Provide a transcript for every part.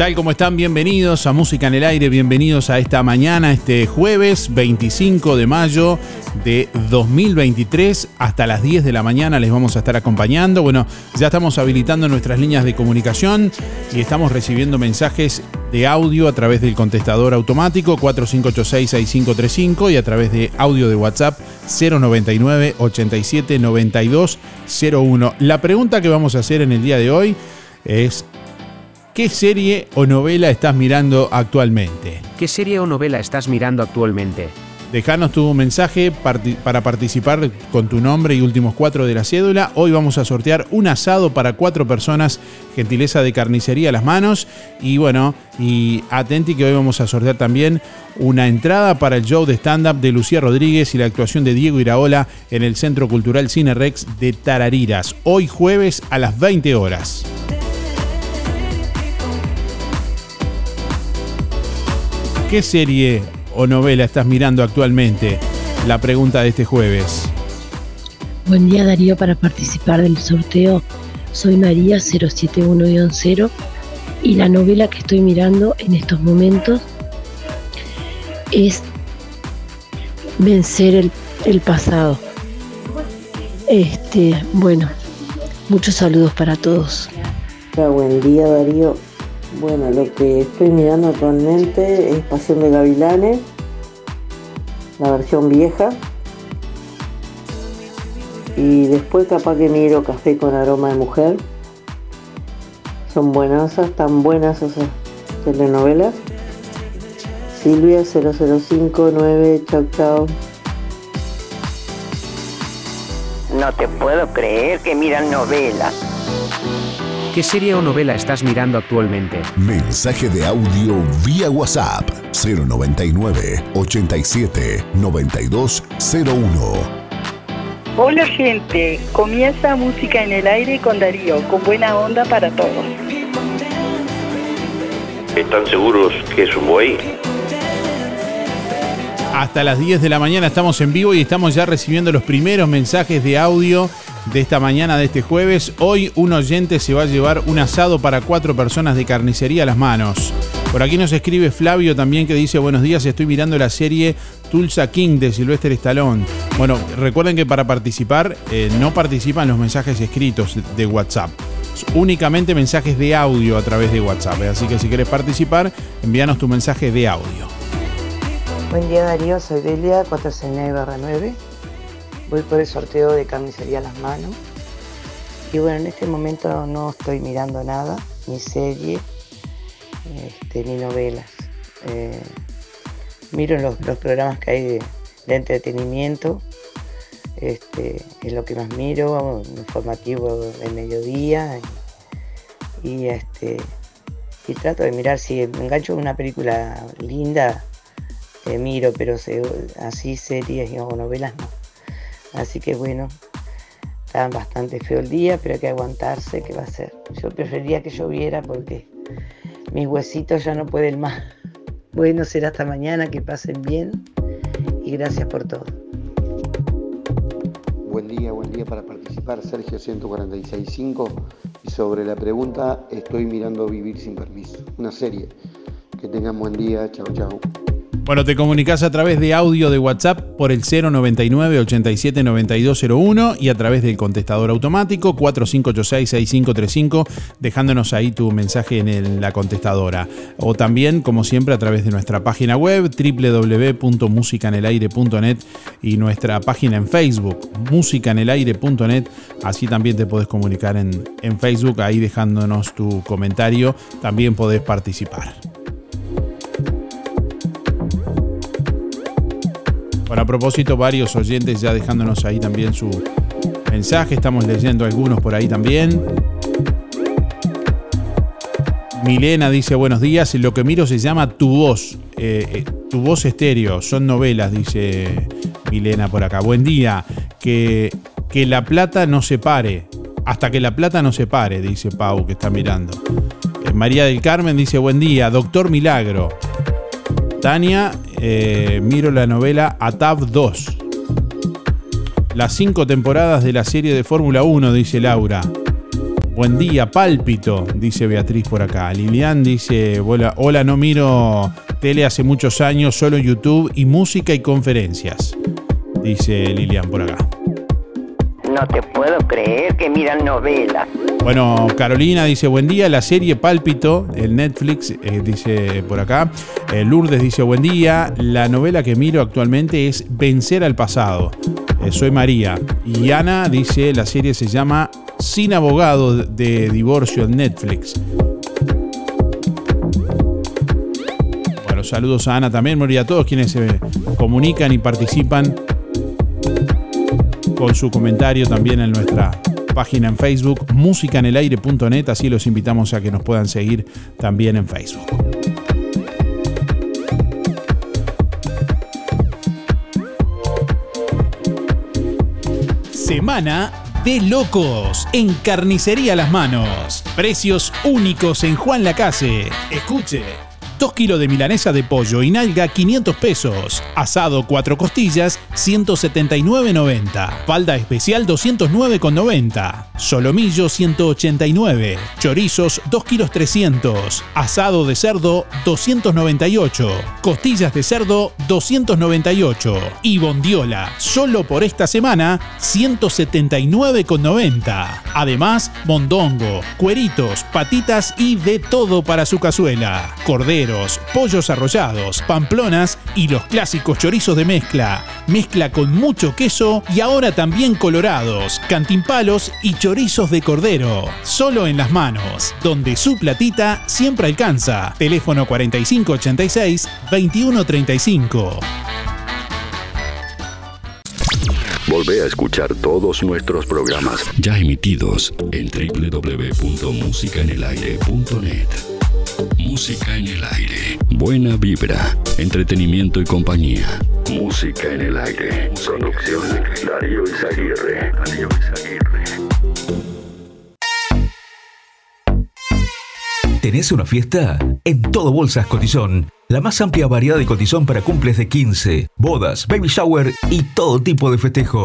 Tal? ¿Cómo están? Bienvenidos a Música en el Aire, bienvenidos a esta mañana, este jueves 25 de mayo de 2023. Hasta las 10 de la mañana les vamos a estar acompañando. Bueno, ya estamos habilitando nuestras líneas de comunicación y estamos recibiendo mensajes de audio a través del contestador automático 4586-6535 y a través de audio de WhatsApp 099 87 92 01. La pregunta que vamos a hacer en el día de hoy es ¿Qué serie o novela estás mirando actualmente? ¿Qué serie o novela estás mirando actualmente? Dejanos tu mensaje para participar con tu nombre y últimos cuatro de la cédula. Hoy vamos a sortear un asado para cuatro personas, gentileza de carnicería a las manos. Y bueno, y atenti que hoy vamos a sortear también una entrada para el show de stand-up de Lucía Rodríguez y la actuación de Diego Iraola en el Centro Cultural Cine Rex de Tarariras. Hoy jueves a las 20 horas. ¿Qué serie o novela estás mirando actualmente? La pregunta de este jueves. Buen día Darío para participar del sorteo. Soy María 071-0 y la novela que estoy mirando en estos momentos es Vencer el, el pasado. Este, bueno, muchos saludos para todos. Buen día Darío. Bueno, lo que estoy mirando actualmente es Pasión de Gavilanes, la versión vieja. Y después capaz que miro Café con aroma de mujer. Son buenas, tan buenas esas telenovelas. Silvia 0059, chau chau. No te puedo creer que miran novelas. ¿Qué serie o novela estás mirando actualmente? Mensaje de audio vía WhatsApp 099 87 9201. Hola gente, comienza música en el aire con Darío, con buena onda para todos. ¿Están seguros que es un buey? Hasta las 10 de la mañana estamos en vivo y estamos ya recibiendo los primeros mensajes de audio de esta mañana de este jueves. Hoy un oyente se va a llevar un asado para cuatro personas de carnicería a las manos. Por aquí nos escribe Flavio también que dice buenos días, estoy mirando la serie Tulsa King de Sylvester Stallone. Bueno, recuerden que para participar eh, no participan los mensajes escritos de WhatsApp. Únicamente mensajes de audio a través de WhatsApp. Así que si quieres participar, envíanos tu mensaje de audio. Buen día Darío, soy Delia 469-9. Voy por el sorteo de carnicería las manos. Y bueno, en este momento no estoy mirando nada, ni serie, este, ni novelas. Eh, miro los, los programas que hay de, entretenimiento, este, es lo que más miro, informativo de mediodía. Y, y, este, y trato de mirar si me engancho en una película linda, eh, miro, pero así series o novelas no. Así que bueno, está bastante feo el día, pero hay que aguantarse, ¿qué va a ser? Yo preferiría que lloviera porque mis huesitos ya no pueden más. Bueno, será hasta mañana, que pasen bien y gracias por todo. Buen día, buen día para participar, Sergio 1465. Y sobre la pregunta, estoy mirando Vivir sin Permiso, una serie. Que tengan buen día, chao, chao. Bueno, te comunicas a través de audio de WhatsApp por el 099 87 9201 y a través del contestador automático 4586-6535, dejándonos ahí tu mensaje en la contestadora. O también, como siempre, a través de nuestra página web www.musicanelaire.net y nuestra página en Facebook, musicanelaire.net. Así también te puedes comunicar en, en Facebook, ahí dejándonos tu comentario. También podés participar. Bueno, a propósito, varios oyentes ya dejándonos ahí también su mensaje. Estamos leyendo algunos por ahí también. Milena dice buenos días. Lo que miro se llama Tu Voz. Eh, eh, tu Voz Estéreo. Son novelas, dice Milena por acá. Buen día. Que, que la plata no se pare. Hasta que la plata no se pare, dice Pau, que está mirando. Eh, María del Carmen dice buen día. Doctor Milagro. Tania, eh, miro la novela ATAV 2. Las cinco temporadas de la serie de Fórmula 1, dice Laura. Buen día, pálpito, dice Beatriz por acá. Lilian dice, hola, hola, no miro tele hace muchos años, solo YouTube y música y conferencias. Dice Lilian por acá. No te puedo creer que miran novelas. Bueno, Carolina dice, buen día, la serie Pálpito, el Netflix, eh, dice por acá. Eh, Lourdes dice, buen día, la novela que miro actualmente es Vencer al pasado. Eh, soy María. Y Ana dice, la serie se llama Sin abogado de divorcio en Netflix. Bueno, saludos a Ana también, y a todos quienes se comunican y participan con su comentario también en nuestra página en Facebook, musicanelaire.net, así los invitamos a que nos puedan seguir también en Facebook. Semana de locos en Carnicería Las Manos. Precios únicos en Juan Lacase. Escuche. 2 kilos de milanesa de pollo y nalga 500 pesos. Asado 4 costillas 179.90. Falda especial 209.90. Solomillo 189. Chorizos 2 kilos 300. Asado de cerdo 298. Costillas de cerdo 298. Y bondiola solo por esta semana 179.90. Además, mondongo, cueritos, patitas y de todo para su cazuela. Cordero pollos arrollados, pamplonas y los clásicos chorizos de mezcla. Mezcla con mucho queso y ahora también colorados, cantimpalos y chorizos de cordero. Solo en las manos, donde su platita siempre alcanza. Teléfono 4586-2135. Volvé a escuchar todos nuestros programas ya emitidos en www.musicanelaire.net. Música en el aire. Buena vibra, entretenimiento y compañía. Música en el aire. Producción Darío Izaguirre. Darío. ¿Tenés una fiesta? En Todo Bolsas Cotizón. La más amplia variedad de cotizón para cumples de 15, bodas, baby shower y todo tipo de festejo.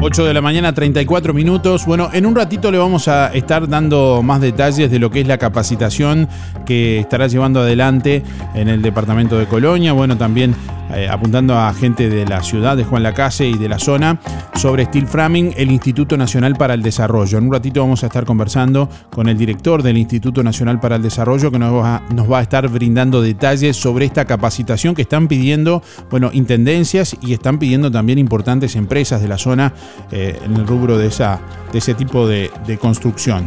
8 de la mañana, 34 minutos. Bueno, en un ratito le vamos a estar dando más detalles de lo que es la capacitación que estará llevando adelante en el departamento de Colonia. Bueno, también eh, apuntando a gente de la ciudad de Juan Lacase y de la zona sobre Steel Framing, el Instituto Nacional para el Desarrollo. En un ratito vamos a estar conversando con el director del Instituto Nacional para el Desarrollo que nos va, a estar brindando detalles sobre esta capacitación que están pidiendo, bueno, intendencias y están pidiendo también importantes empresas de la zona eh, en el rubro de, esa, de ese tipo de, de construcción.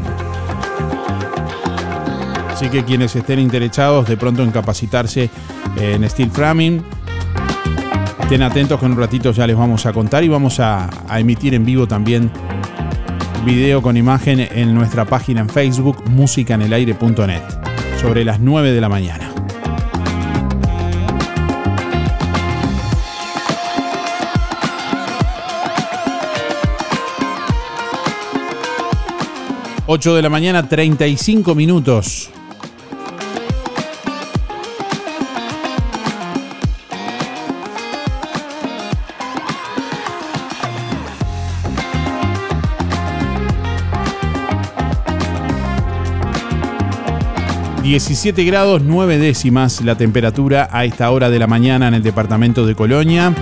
Así que quienes estén interesados de pronto en capacitarse en steel framing, estén atentos que en un ratito ya les vamos a contar y vamos a, emitir en vivo también video con imagen en nuestra página en Facebook musicanelaire.net sobre las 9 de la mañana. ...8 de la mañana, 35 minutos. 17 grados 9 décimas la temperatura a esta hora de la mañana en el departamento de Colonia.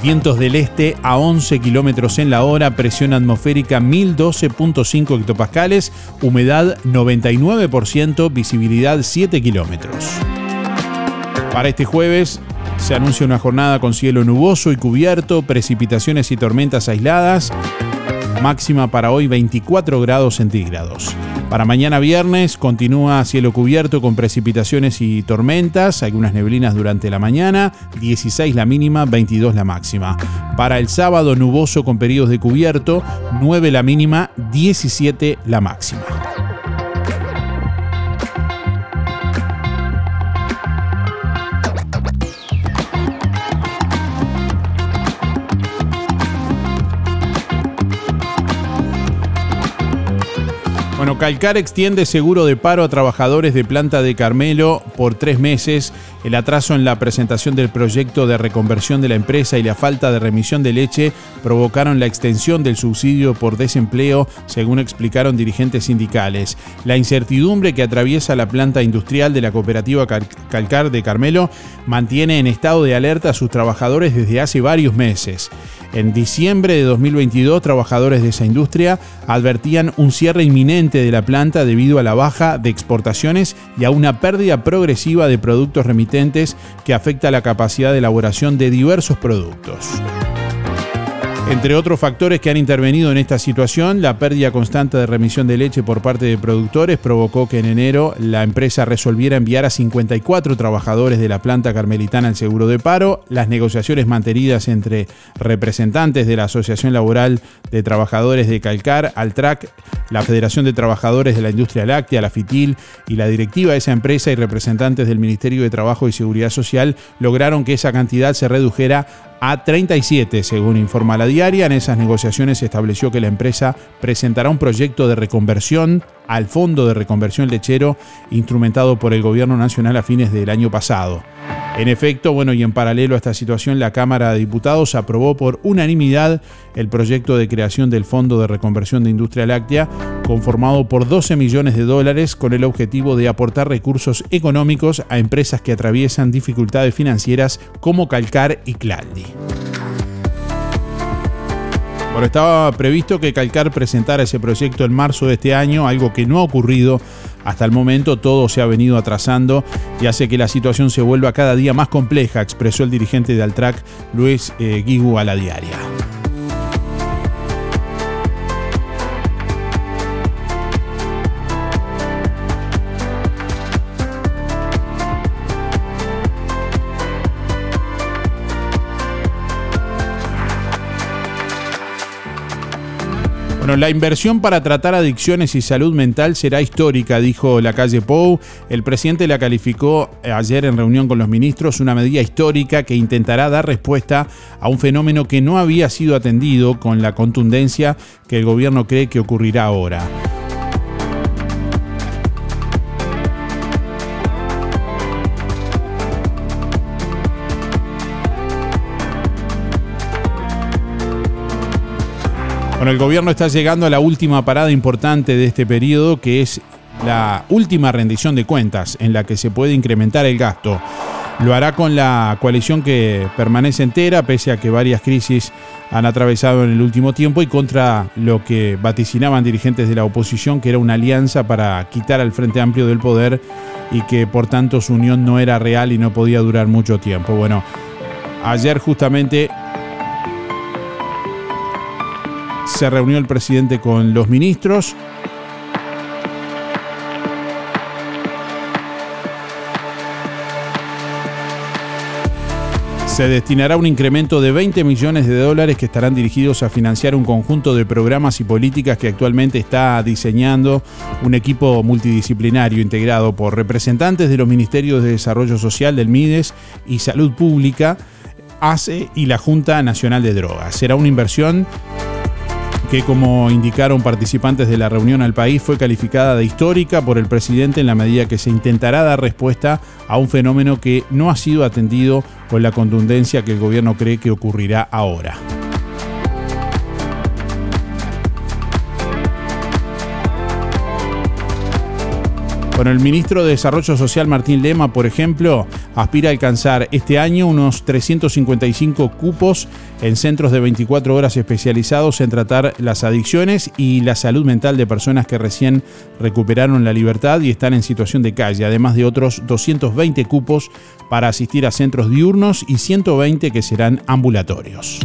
Vientos del este a 11 kilómetros en la hora, presión atmosférica 1012.5 hectopascales, humedad 99%, visibilidad 7 kilómetros. Para este jueves se anuncia una jornada con cielo nuboso y cubierto, precipitaciones y tormentas aisladas, máxima para hoy 24 grados centígrados. Para mañana viernes continúa cielo cubierto con precipitaciones y tormentas, algunas neblinas durante la mañana, 16 la mínima, 22 la máxima. Para el sábado nuboso con periodos de cubierto, 9 la mínima, 17 la máxima. Calcar extiende seguro de paro a trabajadores de planta de Carmelo por tres meses. El atraso en la presentación del proyecto de reconversión de la empresa y la falta de remisión de leche provocaron la extensión del subsidio por desempleo, según explicaron dirigentes sindicales. La incertidumbre que atraviesa la planta industrial de la cooperativa Calcar de Carmelo mantiene en estado de alerta a sus trabajadores desde hace varios meses. En diciembre de 2022, trabajadores de esa industria advertían un cierre inminente de la planta debido a la baja de exportaciones y a una pérdida progresiva de productos remitentes que afecta la capacidad de elaboración de diversos productos. Entre otros factores que han intervenido en esta situación, la pérdida constante de remisión de leche por parte de productores provocó que en enero la empresa resolviera enviar a 54 trabajadores de la planta carmelitana al seguro de paro. Las negociaciones mantenidas entre representantes de la Asociación Laboral de Trabajadores de Calcar, Altrac, la Federación de Trabajadores de la Industria Láctea, la FITIL y la directiva de esa empresa y representantes del Ministerio de Trabajo y Seguridad Social lograron que esa cantidad se redujera a 37, según informa la diaria. En esas negociaciones se estableció que la empresa presentará un proyecto de reconversión al Fondo de Reconversión Lechero instrumentado por el Gobierno Nacional a fines del año pasado. En efecto, bueno, y en paralelo a esta situación, la Cámara de Diputados aprobó por unanimidad el proyecto de creación del Fondo de Reconversión de Industria Láctea, conformado por 12 millones de dólares con el objetivo de aportar recursos económicos a empresas que atraviesan dificultades financieras como Calcar y Claldi. Bueno, estaba previsto que Calcar presentara ese proyecto en marzo de este año, algo que no ha ocurrido hasta el momento, todo se ha venido atrasando y hace que la situación se vuelva cada día más compleja, expresó el dirigente de Altrac, Luis eh, Guigu, a la diaria. Bueno, la inversión para tratar adicciones y salud mental será histórica, dijo la calle Pou. El presidente la calificó ayer en reunión con los ministros una medida histórica que intentará dar respuesta a un fenómeno que no había sido atendido con la contundencia que el gobierno cree que ocurrirá ahora. El gobierno está llegando a la última parada importante de este periodo, que es la última rendición de cuentas en la que se puede incrementar el gasto. Lo hará con la coalición que permanece entera, pese a que varias crisis han atravesado en el último tiempo y contra lo que vaticinaban dirigentes de la oposición, que era una alianza para quitar al Frente Amplio del poder y que por tanto su unión no era real y no podía durar mucho tiempo. Bueno, ayer justamente se reunió el presidente con los ministros. Se destinará un incremento de 20 millones de dólares que estarán dirigidos a financiar un conjunto de programas y políticas que actualmente está diseñando un equipo multidisciplinario integrado por representantes de los Ministerios de Desarrollo Social del MIDES y Salud Pública, ACE y la Junta Nacional de Drogas. Será una inversión que como indicaron participantes de la reunión al país fue calificada de histórica por el presidente en la medida que se intentará dar respuesta a un fenómeno que no ha sido atendido con la contundencia que el gobierno cree que ocurrirá ahora. Bueno, el ministro de Desarrollo Social Martín Lema, por ejemplo, aspira a alcanzar este año unos 355 cupos en centros de 24 horas especializados en tratar las adicciones y la salud mental de personas que recién recuperaron la libertad y están en situación de calle, además de otros 220 cupos para asistir a centros diurnos y 120 que serán ambulatorios.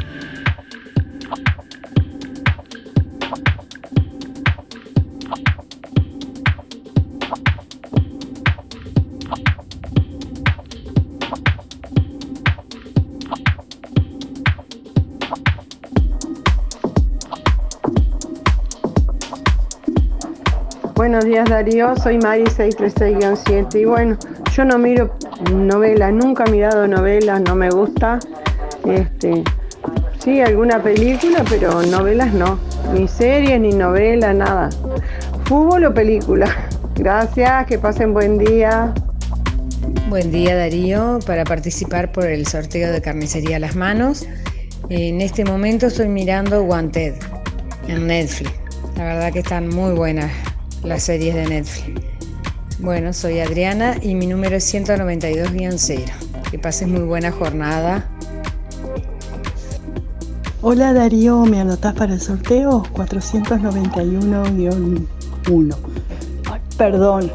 Días Darío, soy Mari 636-7 y bueno, yo no miro novelas, nunca he mirado novelas, no me gusta. Este, sí, alguna película, pero novelas no, ni series, ni novelas, nada. Fútbol o película. Gracias, que pasen buen día. Buen día Darío, para participar por el sorteo de carnicería a las manos. En este momento estoy mirando Wanted en Netflix. La verdad que están muy buenas las series de Netflix. Bueno, soy Adriana y mi número es 192-0. Que pases muy buena jornada. Hola Darío, ¿me anotás para el sorteo? 491-1. Perdón.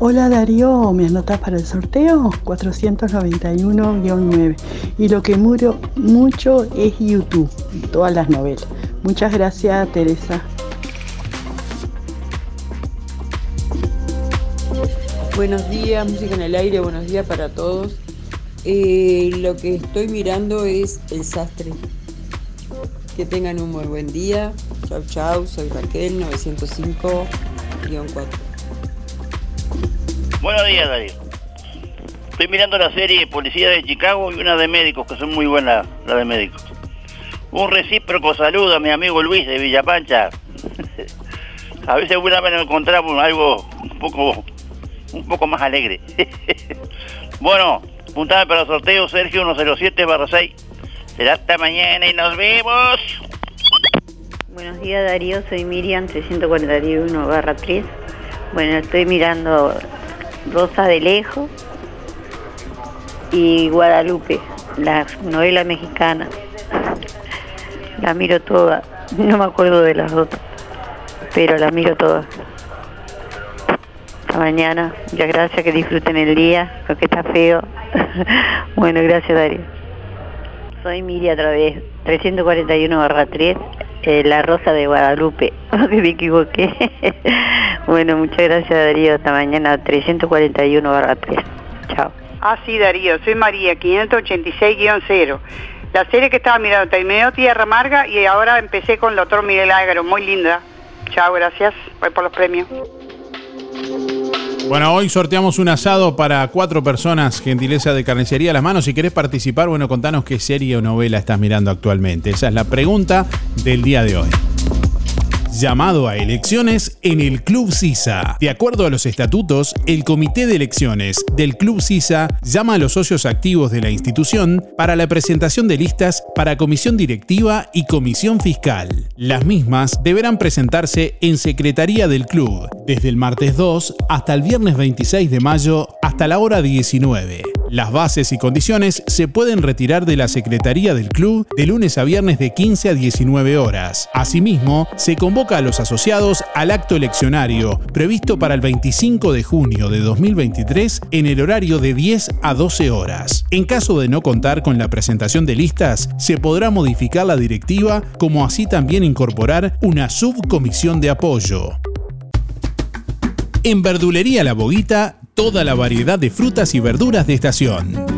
Hola Darío, ¿me anotás para el sorteo? 491-9. Y lo que muro mucho es YouTube, todas las novelas. Muchas gracias Teresa. Buenos días, música en el aire, buenos días para todos. Eh, lo que estoy mirando es el sastre. Que tengan un muy buen día. Chau, chau, soy Raquel, 905-4. Buenos días, Darío. Estoy mirando la serie Policía de Chicago y una de médicos, que son muy buenas, la de médicos. Un recíproco saludo a mi amigo Luis de Villapancha. a veces una vez encontramos algo un poco un poco más alegre. bueno, puntame para el sorteo Sergio 107 barra 6. Será hasta mañana y nos vemos. Buenos días Darío, soy Miriam 341 barra 3. Bueno, estoy mirando Rosa de Lejos y Guadalupe, la novela mexicana. La miro toda, no me acuerdo de las otras, pero la miro todas mañana. Muchas gracias, que disfruten el día, porque está feo. bueno, gracias Darío. Soy Miri a través 341 barra 3, eh, La Rosa de Guadalupe. me equivoqué. bueno, muchas gracias Darío. Hasta mañana 341 barra 3. Chao. Ah, sí, Darío. Soy María, 586-0. La serie que estaba mirando terminó Tierra Amarga y ahora empecé con el doctor Miguel Ágaro. Muy linda. Chao, gracias. Voy por los premios. Bueno, hoy sorteamos un asado para cuatro personas, gentileza de carnicería a las manos. Si querés participar, bueno, contanos qué serie o novela estás mirando actualmente. Esa es la pregunta del día de hoy llamado a elecciones en el Club CISA. De acuerdo a los estatutos, el Comité de Elecciones del Club CISA llama a los socios activos de la institución para la presentación de listas para comisión directiva y comisión fiscal. Las mismas deberán presentarse en Secretaría del Club desde el martes 2 hasta el viernes 26 de mayo hasta la hora 19. Las bases y condiciones se pueden retirar de la Secretaría del Club de lunes a viernes de 15 a 19 horas. Asimismo, se convoca a los asociados al acto eleccionario previsto para el 25 de junio de 2023 en el horario de 10 a 12 horas. En caso de no contar con la presentación de listas, se podrá modificar la directiva como así también incorporar una subcomisión de apoyo. En Verdulería La Boguita toda la variedad de frutas y verduras de estación.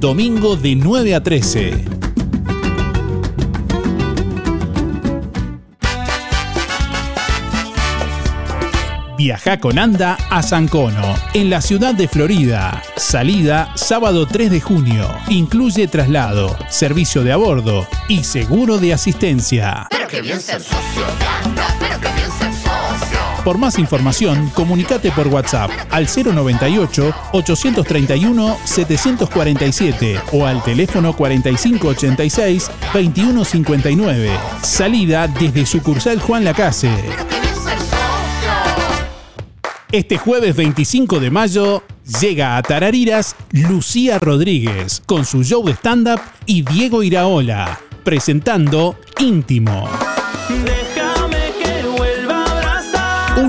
Domingo de 9 a 13. Viaja con Anda a San Cono, en la ciudad de Florida. Salida sábado 3 de junio. Incluye traslado, servicio de a bordo y seguro de asistencia. Pero que bien ser socio de Anda, pero que bien ser. Por más información, comunicate por WhatsApp al 098-831-747 o al teléfono 4586-2159. Salida desde sucursal Juan Lacase. Este jueves 25 de mayo llega a Tarariras Lucía Rodríguez con su show de stand-up y Diego Iraola presentando Íntimo.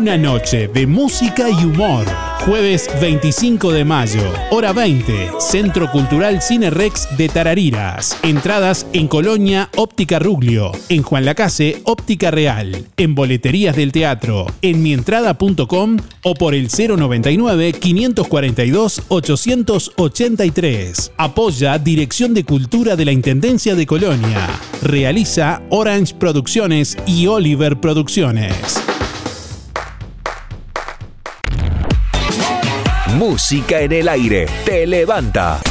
Una noche de música y humor. Jueves 25 de mayo, hora 20, Centro Cultural Cine Rex de Tarariras. Entradas en Colonia Óptica Ruglio, en Juan Lacase Óptica Real, en Boleterías del Teatro, en mientrada.com o por el 099 542 883. Apoya Dirección de Cultura de la Intendencia de Colonia. Realiza Orange Producciones y Oliver Producciones. Música en el aire. Te levanta.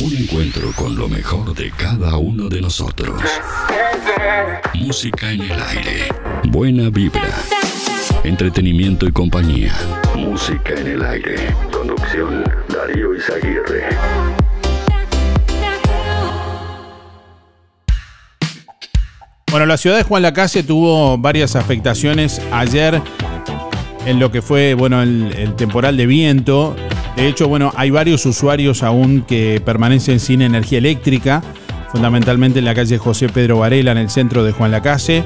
Un encuentro con lo mejor de cada uno de nosotros. Música en el aire. Buena vibra. Entretenimiento y compañía. Música en el aire. Conducción Darío Izaguirre. Bueno, la ciudad de Juan Lacase tuvo varias afectaciones ayer en lo que fue bueno el, temporal de viento. De hecho, bueno, hay varios usuarios aún que permanecen sin energía eléctrica, fundamentalmente en la calle José Pedro Varela, en el centro de Juan Lacase.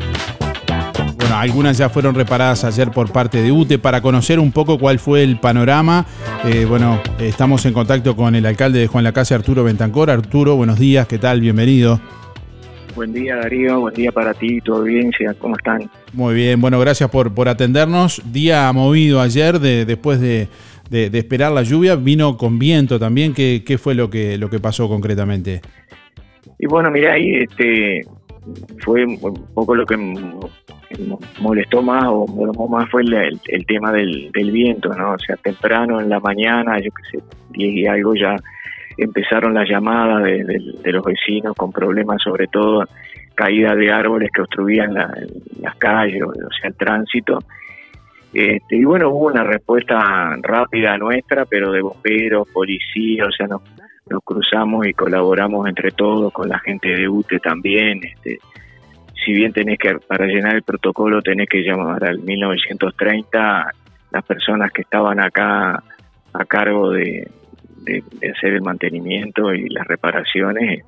Bueno, algunas ya fueron reparadas ayer por parte de UTE para conocer un poco cuál fue el panorama. Eh, bueno, estamos en contacto con el alcalde de Juan Lacase, Arturo Bentancor. Arturo, buenos días, ¿qué tal? Bienvenido. Buen día Darío, buen día para ti y tu audiencia, ¿cómo están? Muy bien, bueno, gracias por, por atendernos. Día movido ayer, de, después de, de, de, esperar la lluvia, vino con viento también. ¿Qué, qué fue lo que, lo que pasó concretamente? Y bueno, mira, ahí este, fue un poco lo que molestó más o molestó más fue el, el, el tema del, del, viento, ¿no? O sea, temprano en la mañana, yo qué sé, 10 y algo ya empezaron las llamadas de, los vecinos con problemas, sobre todo caída de árboles que obstruían la, las calles, o sea, el tránsito. Este, y bueno, hubo una respuesta rápida nuestra, pero de bomberos, policías, o sea, nos, nos cruzamos y colaboramos entre todos con la gente de UTE también. Este, si bien tenés que, para llenar el protocolo, tenés que llamar al 1930, las personas que estaban acá a cargo de, de, de, hacer el mantenimiento y las reparaciones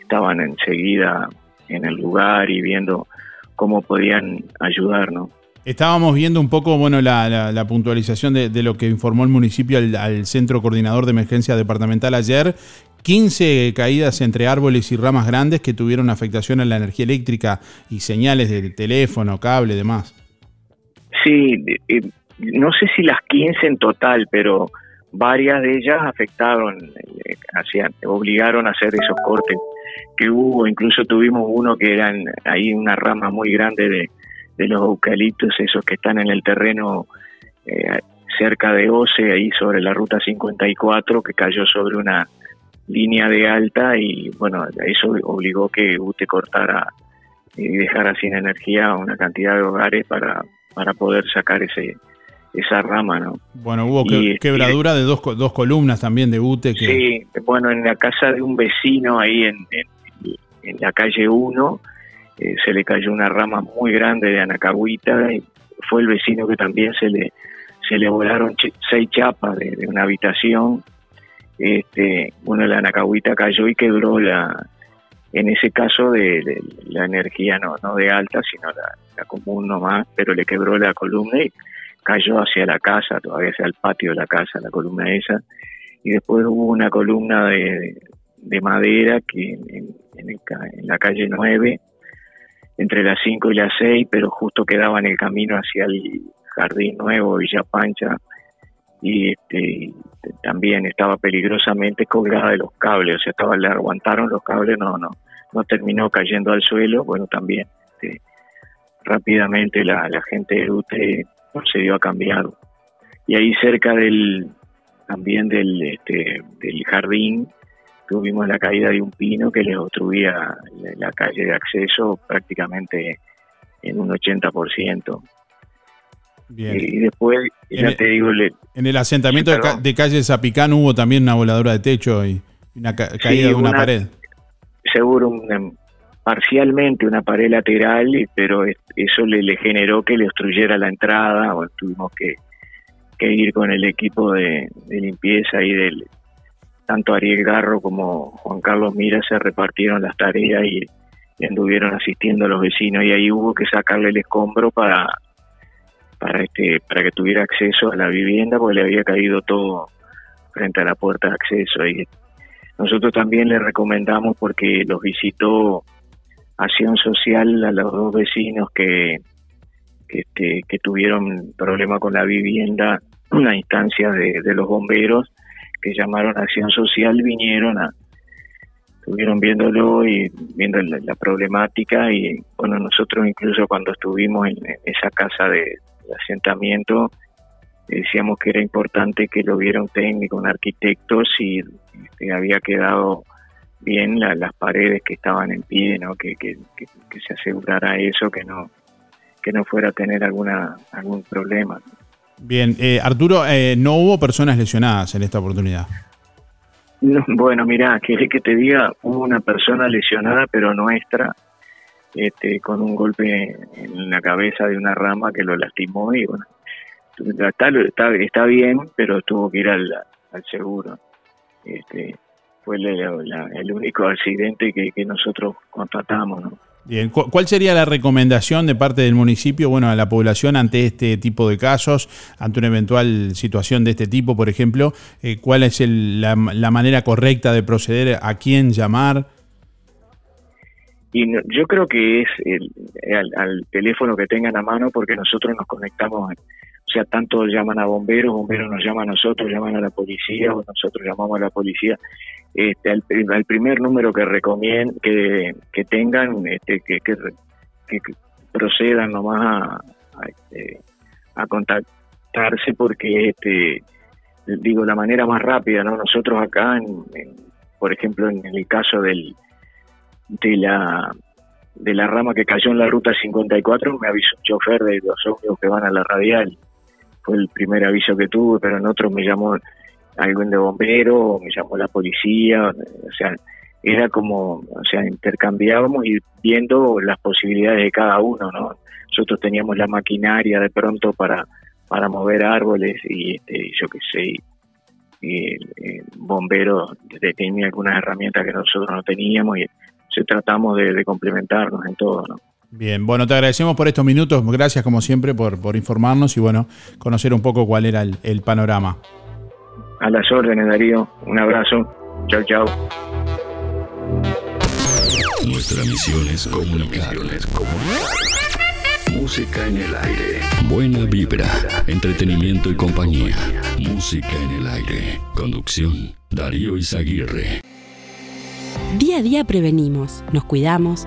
estaban enseguida en el lugar y viendo cómo podían ayudarnos. Estábamos viendo un poco bueno, la, la, la puntualización de, de, lo que informó el municipio al, al, Centro Coordinador de Emergencia Departamental ayer. 15 caídas entre árboles y ramas grandes que tuvieron afectación en la energía eléctrica y señales de teléfono, cable, demás. Sí, eh, no sé si las 15 en total, pero varias de ellas afectaron, eh, hacían, obligaron a hacer esos cortes que hubo, incluso tuvimos uno que eran ahí una rama muy grande de, de los eucaliptos, esos que están en el terreno eh, cerca de Ose, ahí sobre la ruta 54, que cayó sobre una línea de alta y bueno, eso obligó que UTE cortara y dejara sin energía una cantidad de hogares para, para poder sacar ese esa rama, ¿no? Bueno, hubo que, quebradura de dos, dos columnas también de UTE. Que... Sí, bueno, en la casa de un vecino ahí en, en, la calle 1 eh, se le cayó una rama muy grande de anacahuita y fue el vecino que también se le se le volaron seis chapas de, una habitación. Este, bueno, la anacahuita cayó y quebró la, en ese caso de, la energía no, no de alta, sino la, común nomás, pero le quebró la columna y cayó hacia la casa, todavía hacia el patio de la casa, la columna esa. Y después hubo una columna de, de madera que en, la calle 9, entre las 5 y las 6, pero justo quedaba en el camino hacia el Jardín Nuevo, Villa Pancha, y este, también estaba peligrosamente colgada de los cables, o sea, estaba, le aguantaron los cables, no, no, no terminó cayendo al suelo, bueno, también este, rápidamente la, la gente de UTE procedió a cambiar. Y ahí cerca del, también del, este, del jardín, tuvimos la caída de un pino que le obstruía la calle de acceso prácticamente en un 80%. Y, después, ya te digo... en el asentamiento de, calle Zapicán hubo también una voladura de techo y una caída de una, pared. Seguro, em, parcialmente una pared lateral, pero eso le, generó que le obstruyera la entrada, o tuvimos que, ir con el equipo de, limpieza y del tanto Ariel Garro como Juan Carlos Mira se repartieron las tareas y, y anduvieron asistiendo a los vecinos y ahí hubo que sacarle el escombro para para este para que tuviera acceso a la vivienda porque le había caído todo frente a la puerta de acceso. Y nosotros también le recomendamos porque los visitó acción social a los dos vecinos que este, que tuvieron problema con la vivienda una instancia de, los bomberos que llamaron acción social vinieron a estuvieron viéndolo y viendo la, problemática y bueno nosotros incluso cuando estuvimos en esa casa de, asentamiento, decíamos que era importante que lo viera un técnico, un arquitecto, si este, había quedado bien las paredes que estaban en pie, ¿no? Que, que, se asegurara eso, que no que no fuera a tener alguna algún problema. Bien, eh, Arturo, eh, no hubo personas lesionadas en esta oportunidad. bueno, mira, que que te diga, hubo una persona lesionada, pero nuestra, este, con un golpe en la cabeza de una rama que lo lastimó y bueno, está, está, bien, pero tuvo que ir al, seguro. Este, fue el único accidente que, nosotros contratamos, ¿no? Bien, ¿cuál sería la recomendación de parte del municipio, bueno, a la población ante este tipo de casos, ante una eventual situación de este tipo, por ejemplo? Eh, ¿Cuál es la, la, manera correcta de proceder? ¿A quién llamar? Y yo creo que es el, al, teléfono que tengan a mano porque nosotros nos conectamos, o sea, tanto llaman a bomberos, bomberos nos llaman a nosotros, llaman a la policía o nosotros llamamos a la policía. Este, al, primer número que recomienden, que, que tengan, este, que, que, procedan nomás a, a, este, a contactarse porque, este, digo, la manera más rápida, ¿no? Nosotros acá, por ejemplo, en el caso del de la de la rama que cayó en la ruta 54 me avisó un chofer de los ómnibus que van a la radial fue el primer aviso que tuve pero en otro me llamó alguien de bombero me llamó la policía o sea era como o sea intercambiábamos y viendo las posibilidades de cada uno no nosotros teníamos la maquinaria de pronto para para mover árboles y este, yo qué sé y el, bombero tenía algunas herramientas que nosotros no teníamos y tratamos de, complementarnos en todo, ¿no? Bien, bueno, te agradecemos por estos minutos, gracias como siempre por, por informarnos y bueno, conocer un poco cuál era el, panorama. A las órdenes, Darío. Un abrazo. Chao, chao. Nuestra misión es comunicar. Música en el aire. Buena vibra, entretenimiento y compañía. Música en el aire. Conducción, Darío Izaguirre. Día a día prevenimos, nos cuidamos,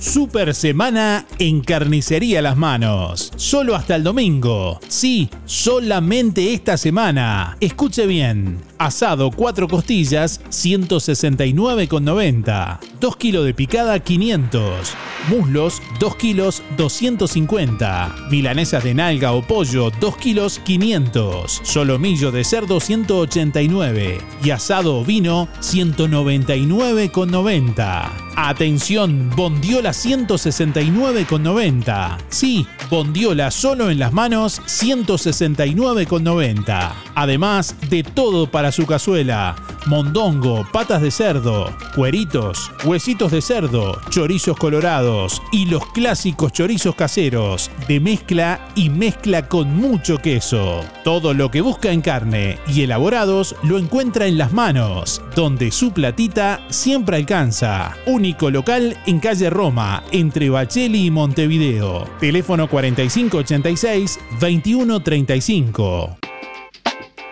Super semana en Carnicería Las Manos. Solo hasta el domingo. Sí, solamente esta semana. Escuche bien. Asado 4 costillas 169,90. 2 kilos de picada 500. Muslos 2 kilos 250. Milanesas de nalga o pollo 2 kilos 500. Solomillo de cerdo 189. Y asado ovino 199,90. Atención, Bondiola 169,90. Sí, Bondiola solo en las manos 169,90. Además de todo para su cazuela. Mondongo, patas de cerdo, cueritos, huesitos de cerdo, chorizos colorados y los clásicos chorizos caseros de mezcla y mezcla con mucho queso. Todo lo que busca en carne y elaborados lo encuentra en las manos, donde su platita siempre alcanza. Único local en calle Roma, entre Bacheli y Montevideo. Teléfono 4586-2135.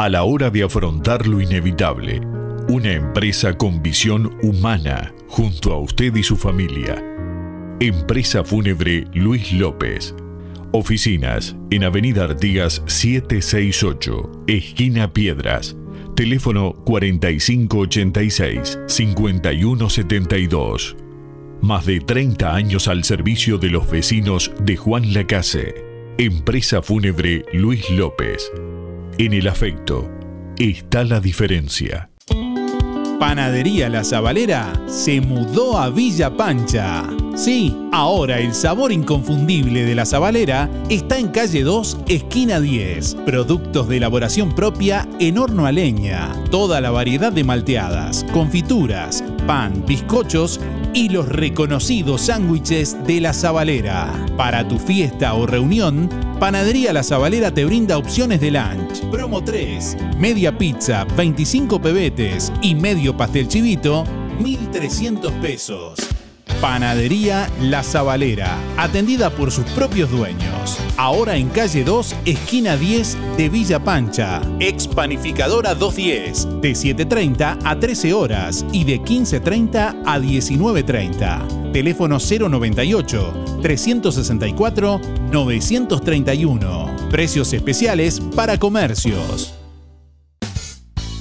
A la hora de afrontar lo inevitable, una empresa con visión humana junto a usted y su familia. Empresa Fúnebre Luis López. Oficinas en Avenida Artigas 768, esquina Piedras. Teléfono 4586-5172. Más de 30 años al servicio de los vecinos de Juan Lacase. Empresa Fúnebre Luis López. En el afecto está la diferencia. Panadería La Zabalera se mudó a Villa Pancha. Sí, ahora el sabor inconfundible de La Zabalera está en calle 2, esquina 10. Productos de elaboración propia en horno a leña. Toda la variedad de malteadas, confituras, pan, bizcochos y los reconocidos sándwiches de La Zabalera. Para tu fiesta o reunión, Panadería La Zabalera te brinda opciones de lunch. Promo 3, media pizza, 25 pebetes y medio pastel chivito, 1.300 pesos. Panadería La Zabalera, atendida por sus propios dueños. Ahora en calle 2, esquina 10 de Villa Pancha. Ex Panificadora 210, de 7.30 a 13 horas y de 15.30 a 19.30. Teléfono 098 364 931. Precios especiales para comercios.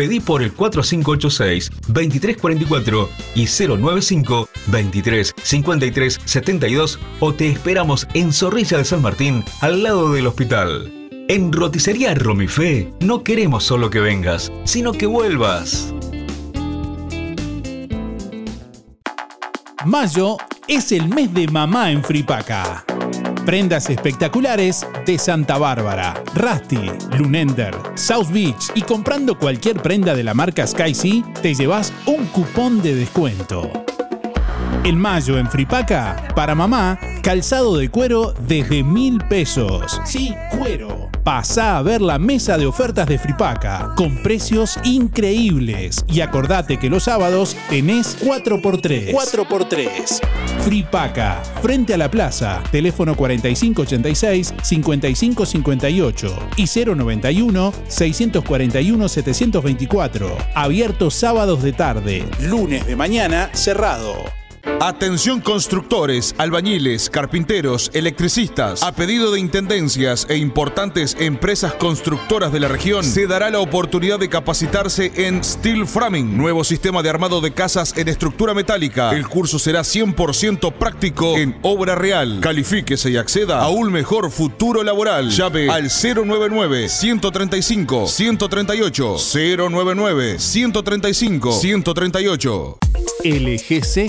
Pedí por el 4586-2344 y 095-235372 o te esperamos en Zorrilla de San Martín, al lado del hospital. En Roticería Romifé no queremos solo que vengas, sino que vuelvas. Mayo es el mes de mamá en Fripaca. Prendas espectaculares de Santa Bárbara, Rusty, Lunender, South Beach y comprando cualquier prenda de la marca Sky te llevas un cupón de descuento. En mayo en Fripaca, para mamá, calzado de cuero desde mil pesos. Sí, cuero. Pasá a ver la mesa de ofertas de Fripaca, con precios increíbles. Y acordate que los sábados tenés 4x3. 4x3. Fripaca, frente a la plaza, teléfono 4586-5558 y 091-641-724. Abierto sábados de tarde, lunes de mañana, cerrado. Atención constructores, albañiles, carpinteros, electricistas. A pedido de intendencias e importantes empresas constructoras de la región, se dará la oportunidad de capacitarse en Steel Framing, nuevo sistema de armado de casas en estructura metálica. El curso será 100% práctico en obra real. Califíquese y acceda a un mejor futuro laboral. Llave al 099 135 138 099 135 138. LGC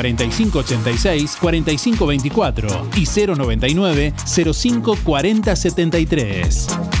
4586-4524 y 099-054073.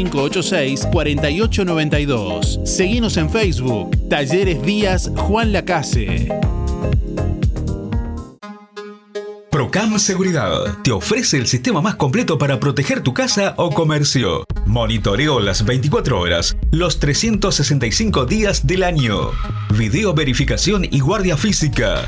4892. Seguinos en Facebook. Talleres Díaz Juan Lacase. Procam Seguridad te ofrece el sistema más completo para proteger tu casa o comercio. Monitoreo las 24 horas, los 365 días del año. Video verificación y guardia física.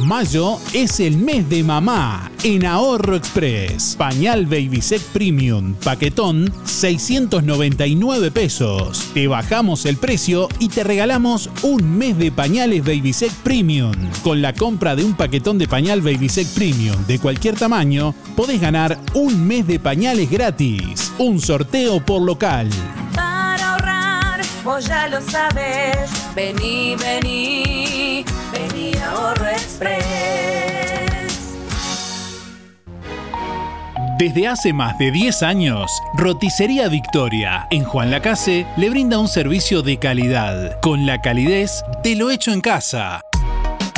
Mayo es el mes de mamá en Ahorro Express. Pañal Babysec Premium, paquetón 699 pesos. Te bajamos el precio y te regalamos un mes de pañales Babysec Premium. Con la compra de un paquetón de pañal Babysec Premium de cualquier tamaño, podés ganar un mes de pañales gratis. Un sorteo por local. Para ahorrar, vos ya lo sabes. Vení, vení, Desde hace más de 10 años, Roticería Victoria en Juan Lacase le brinda un servicio de calidad, con la calidez de lo hecho en casa.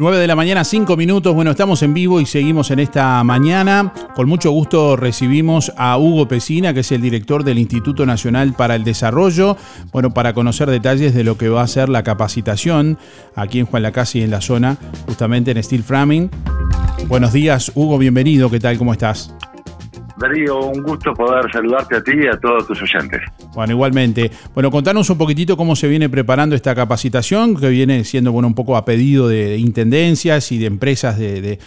9 de la mañana, 5 minutos. Bueno, estamos en vivo y seguimos en esta mañana. Con mucho gusto recibimos a Hugo Pesina, que es el director del Instituto Nacional para el Desarrollo. Bueno, para conocer detalles de lo que va a ser la capacitación aquí en Juan Lacasi, en la zona, justamente en Steel Framing. Buenos días, Hugo, bienvenido. ¿Qué tal? ¿Cómo estás? Darío, un gusto poder saludarte a ti y a todos tus oyentes. Bueno, igualmente. Bueno, contanos un poquitito cómo se viene preparando esta capacitación, que viene siendo bueno un poco a pedido de intendencias y de empresas de, de-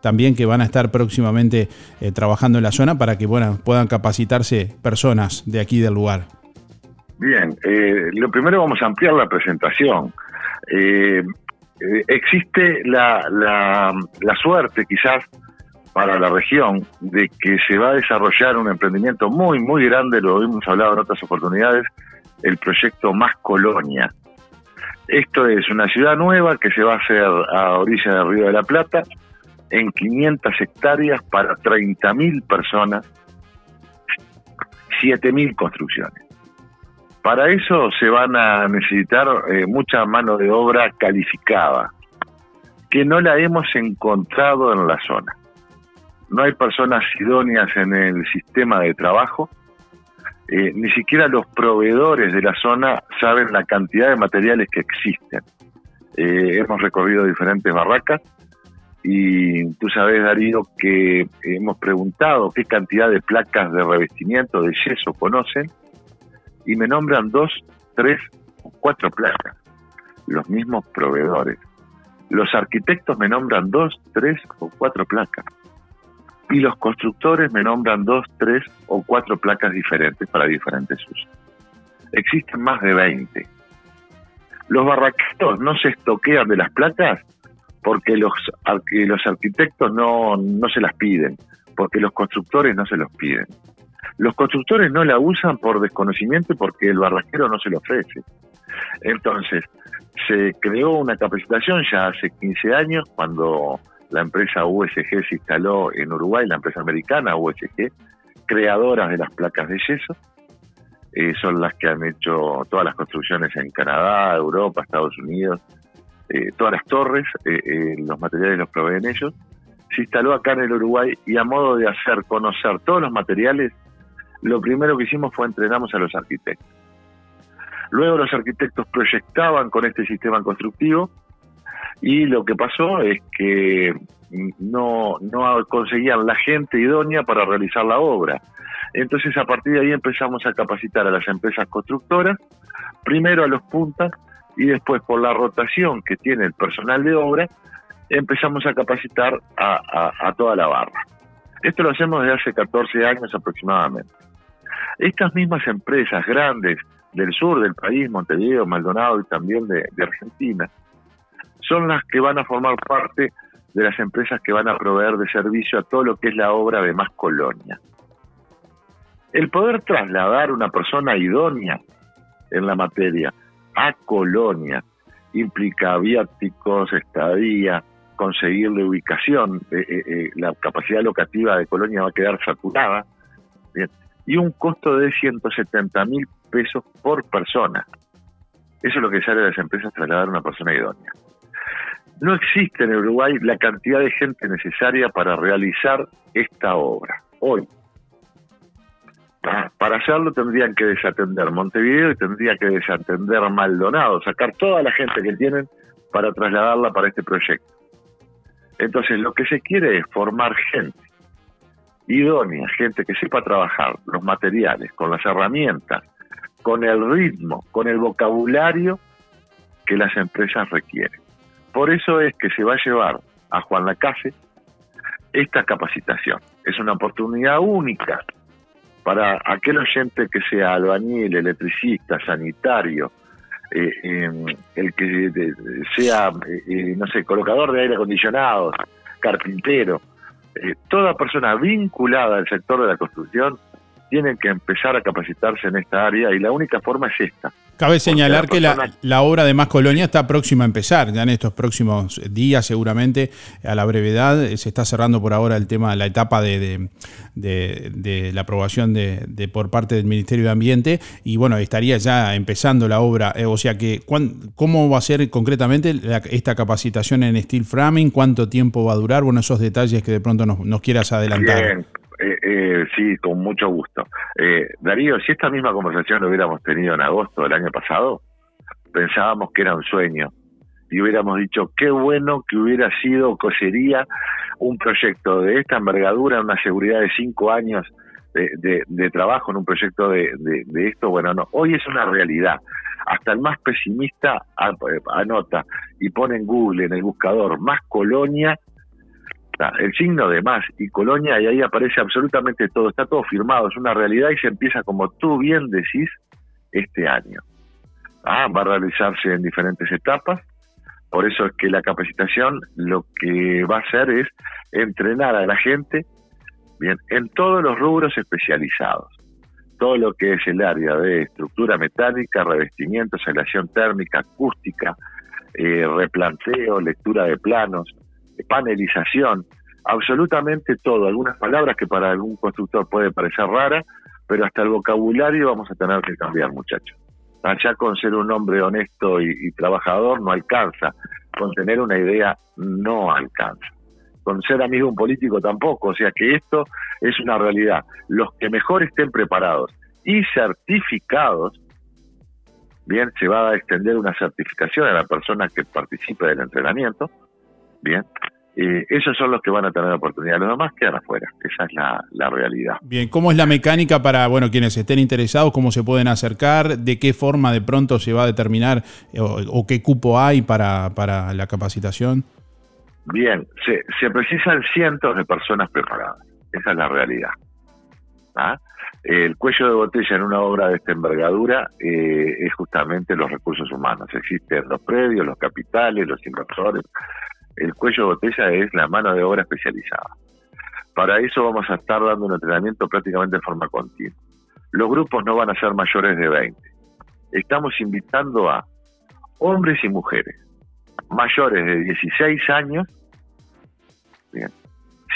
también que van a estar próximamente eh, trabajando en la zona para que bueno, puedan capacitarse personas de aquí del lugar. Bien, eh, lo primero vamos a ampliar la presentación. Eh, eh, existe la, la, la suerte quizás para la región de que se va a desarrollar un emprendimiento muy, muy grande, lo hemos hablado en otras oportunidades, el proyecto Más Colonia. Esto es una ciudad nueva que se va a hacer a orilla del Río de la Plata, en 500 hectáreas para 30.000 personas, 7.000 construcciones. Para eso se van a necesitar eh, mucha mano de obra calificada, que no la hemos encontrado en la zona. No hay personas idóneas en el sistema de trabajo, eh, ni siquiera los proveedores de la zona saben la cantidad de materiales que existen. Eh, hemos recorrido diferentes barracas y tú sabes, Darío, que hemos preguntado qué cantidad de placas de revestimiento de yeso conocen y me nombran dos, tres o cuatro placas, los mismos proveedores. Los arquitectos me nombran dos, tres o cuatro placas. Y los constructores me nombran dos, tres o cuatro placas diferentes para diferentes usos. Existen más de 20. Los barraqueros no se estoquean de las placas porque los, los arquitectos no, no se las piden, porque los constructores no se los piden. Los constructores no la usan por desconocimiento porque el barraquero no se lo ofrece. Entonces, se creó una capacitación ya hace 15 años cuando la empresa USG se instaló en Uruguay, la empresa americana USG, creadoras de las placas de yeso. Eh, son las que han hecho todas las construcciones en Canadá, Europa, Estados Unidos, eh, todas las torres, eh, eh, los materiales los proveen ellos. Se instaló acá en el Uruguay y a modo de hacer conocer todos los materiales, lo primero que hicimos fue entrenamos a los arquitectos. Luego los arquitectos proyectaban con este sistema constructivo y lo que pasó es que no, no conseguían la gente idónea para realizar la obra. Entonces a partir de ahí empezamos a capacitar a las empresas constructoras, primero a los puntas y después por la rotación que tiene el personal de obra, empezamos a capacitar a, toda la barra. Esto lo hacemos desde hace 14 años aproximadamente. Estas mismas empresas grandes del sur del país, Montevideo, Maldonado y también de Argentina, son las que van a formar parte de las empresas que van a proveer de servicio a todo lo que es la obra de más colonia. El poder trasladar una persona idónea en la materia a colonia implica viáticos, estadía, conseguirle ubicación, eh, eh, eh, la capacidad locativa de colonia va a quedar saturada, y un costo de 170 mil pesos por persona. Eso es lo que sale de las empresas trasladar a una persona idónea. No existe en Uruguay la cantidad de gente necesaria para realizar esta obra. Hoy, Pa- para hacerlo tendrían que desatender Montevideo y tendría que desatender Maldonado, sacar toda la gente que tienen para trasladarla para este proyecto. Entonces lo que se quiere es formar gente idónea, gente que sepa trabajar los materiales, con las herramientas, con el ritmo, con el vocabulario que las empresas requieren. Por eso es que se va a llevar a Juan Lacase esta capacitación. Es una oportunidad única para aquel oyente que sea albañil, electricista, sanitario, eh, em, el que sea, eh, eh, no sé, colocador de aire acondicionado, carpintero, toda persona vinculada al sector de la construcción tiene que empezar a capacitarse en esta área y la única forma es esta, Cabe señalar que la, obra de Más Colonia está próxima a empezar, ya en estos próximos días seguramente, a la brevedad, eh, se está cerrando por ahora el tema, la etapa de, la aprobación de, por parte del Ministerio de Ambiente y bueno, estaría ya empezando la obra, eh, o sea que, ¿cómo va a ser concretamente esta capacitación en steel framing? ¿Cuánto tiempo va a durar? Bueno, esos detalles que de pronto nos, nos quieras adelantar. Eh, eh, sí, con mucho gusto. Eh, Darío, si esta misma conversación lo hubiéramos tenido en agosto del año pasado, pensábamos que era un sueño y hubiéramos dicho qué bueno que hubiera sido que sería un proyecto de esta envergadura, una seguridad de cinco años de, trabajo en un proyecto de, de, esto. Bueno, no, hoy es una realidad. Hasta el más pesimista anota y pone en Google, en el buscador, más colonia el signo de más y Colonia y ahí aparece absolutamente todo, está todo firmado, es una realidad y se empieza como tú bien decís este año. Ah, va a realizarse en diferentes etapas, por eso es que la capacitación lo que va a hacer es entrenar a la gente bien en todos los rubros especializados. Todo lo que es el área de estructura metálica, revestimiento, aceleración térmica, acústica, eh, replanteo, lectura de planos, panelización, absolutamente todo. Algunas palabras que para algún constructor puede parecer rara, pero hasta el vocabulario vamos a tener que cambiar, muchachos. Allá con ser un hombre honesto y, trabajador no alcanza, con tener una idea no alcanza, con ser amigo de un político tampoco, o sea que esto es una realidad. Los que mejor estén preparados y certificados, bien, se va a extender una certificación a la persona que participe del entrenamiento, Bien. Eh, esos son los que van a tener la oportunidad, los demás quedan afuera, esa es la, realidad. Bien, ¿cómo es la mecánica para, bueno, quienes estén interesados, cómo se pueden acercar, de qué forma de pronto se va a determinar o, qué cupo hay para, para la capacitación? Bien, se, se, precisan cientos de personas preparadas, esa es la realidad. ¿Ah? El cuello de botella en una obra de esta envergadura eh, es justamente los recursos humanos. Existen los predios, los capitales, los inversores, el cuello de botella es la mano de obra especializada. Para eso vamos a estar dando un entrenamiento prácticamente de forma continua. Los grupos no van a ser mayores de 20. Estamos invitando a hombres y mujeres mayores de 16 años,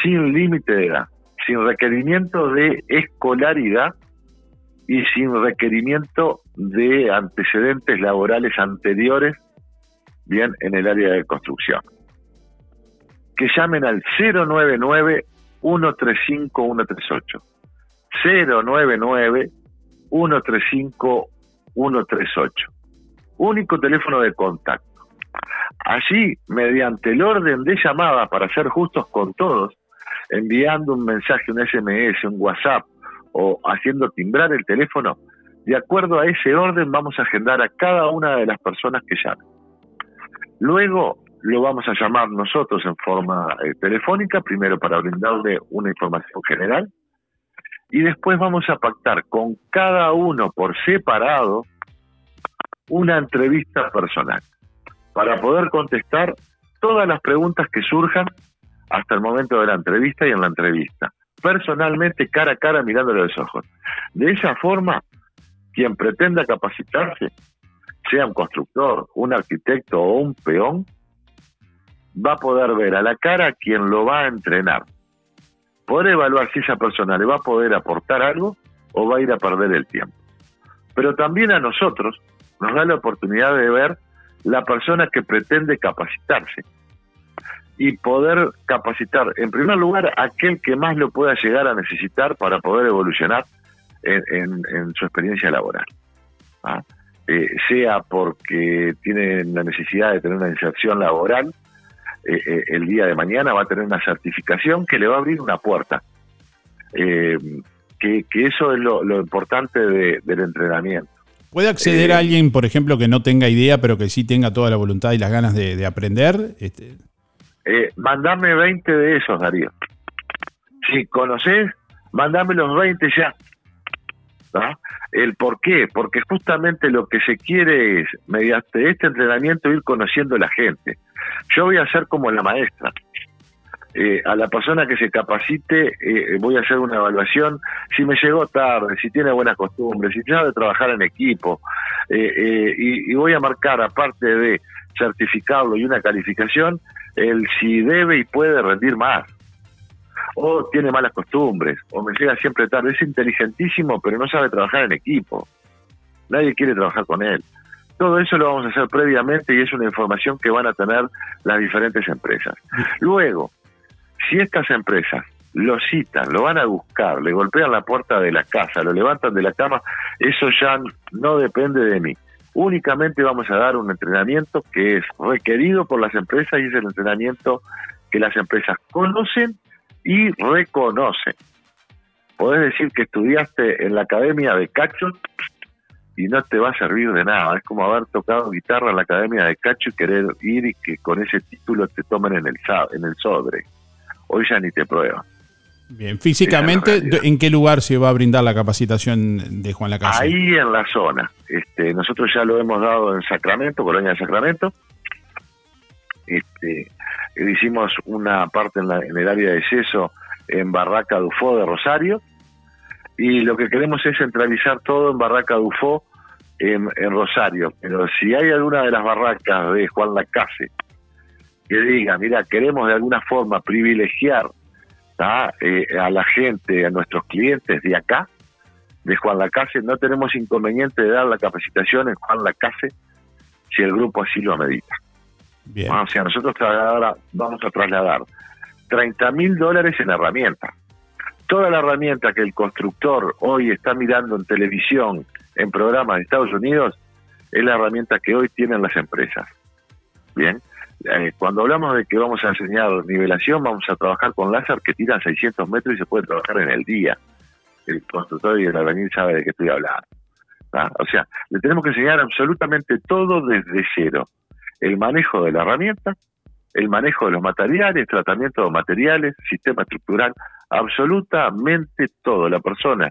sin límite de edad, sin requerimiento de escolaridad y sin requerimiento de antecedentes laborales anteriores, bien, en el área de construcción que llamen al 099-135-138. 099-135-138. Único teléfono de contacto. Allí, mediante el orden de llamada, para ser justos con todos, enviando un mensaje, un SMS, un WhatsApp o haciendo timbrar el teléfono, de acuerdo a ese orden vamos a agendar a cada una de las personas que llamen. Luego, lo vamos a llamar nosotros en forma eh, telefónica, primero para brindarle una información general, y después vamos a pactar con cada uno por separado una entrevista personal, para poder contestar todas las preguntas que surjan hasta el momento de la entrevista y en la entrevista, personalmente, cara a cara, mirándole a los ojos. De esa forma, quien pretenda capacitarse, sea un constructor, un arquitecto o un peón, va a poder ver a la cara quien lo va a entrenar. Poder evaluar si esa persona le va a poder aportar algo o va a ir a perder el tiempo. Pero también a nosotros nos da la oportunidad de ver la persona que pretende capacitarse y poder capacitar, en primer lugar, aquel que más lo pueda llegar a necesitar para poder evolucionar en, su experiencia laboral. ¿ah? Eh, sea porque tiene la necesidad de tener una inserción laboral, eh, eh, el día de mañana va a tener una certificación que le va a abrir una puerta. Eh, que, que eso es lo, lo importante de- del entrenamiento. ¿Puede acceder Eh, a alguien, por ejemplo, que no tenga idea, pero que sí tenga toda la voluntad y las ganas de, de aprender? Este, mandame 20 de esos, Darío. Si conoces, mandame los 20 ya. ¿Ah? ¿El por qué? Porque justamente lo que se quiere es, mediante este entrenamiento, ir conociendo a la gente. Yo voy a ser como la maestra. Eh, a la persona que se capacite eh, voy a hacer una evaluación. Si me llegó tarde, si tiene buenas costumbres, si sabe trabajar en equipo eh, y voy a marcar aparte de certificarlo y una calificación el si debe y puede rendir más. O tiene malas costumbres o me llega siempre tarde, es inteligentísimo pero no sabe trabajar en equipo. Nadie quiere trabajar con él todo eso lo vamos a hacer previamente y es una información que van a tener las diferentes empresas luego si estas empresas lo citan, lo van a buscar, le golpean la puerta de la casa, lo levantan de la cama, eso ya no depende de mí. Únicamente vamos a dar un entrenamiento que es requerido por las empresas y es el entrenamiento que las empresas conocen y reconocen. Podés decir que estudiaste en la academia de Cacho y no te va a servir de nada. Es como haber tocado guitarra en la academia de Cacho y querer ir y que con ese título te tomen en el, sa- en el sobre. Hoy ya ni te prueban. bien, físicamente, ¿en qué lugar se va a brindar la capacitación de Juan Lacase? Ahí en la zona. Este, nosotros ya lo hemos dado en Sacramento, Colonia de Sacramento. Este, hicimos una parte en, la- en el área de Yeso en Barraca Dufó de Rosario. Y lo que queremos es centralizar todo en Barraca Dufó en, en Rosario. Pero si hay alguna de las barracas de Juan Lacase que diga, mira, queremos de alguna forma privilegiar. Eh, a la gente, a nuestros clientes de acá, de Juan Lacase, no tenemos inconveniente de dar la capacitación en Juan Lacase si el grupo así lo medita. Ah, O sea, nosotros trasladar- vamos a trasladar 30 mil dólares en herramientas. Toda la herramienta que el constructor hoy está mirando en televisión, en programas de Estados Unidos, es la herramienta que hoy tienen las empresas. Bien, Eh, cuando hablamos de que vamos a enseñar nivelación, vamos a trabajar con láser que tiran 600 metros y se puede trabajar en el día. El constructor y el albañil sabe de qué estoy hablando. ¿ah? O sea, le tenemos que enseñar absolutamente todo desde cero. El manejo de la herramienta, el manejo de los materiales, tratamiento de materiales, sistema estructural, absolutamente todo. La persona,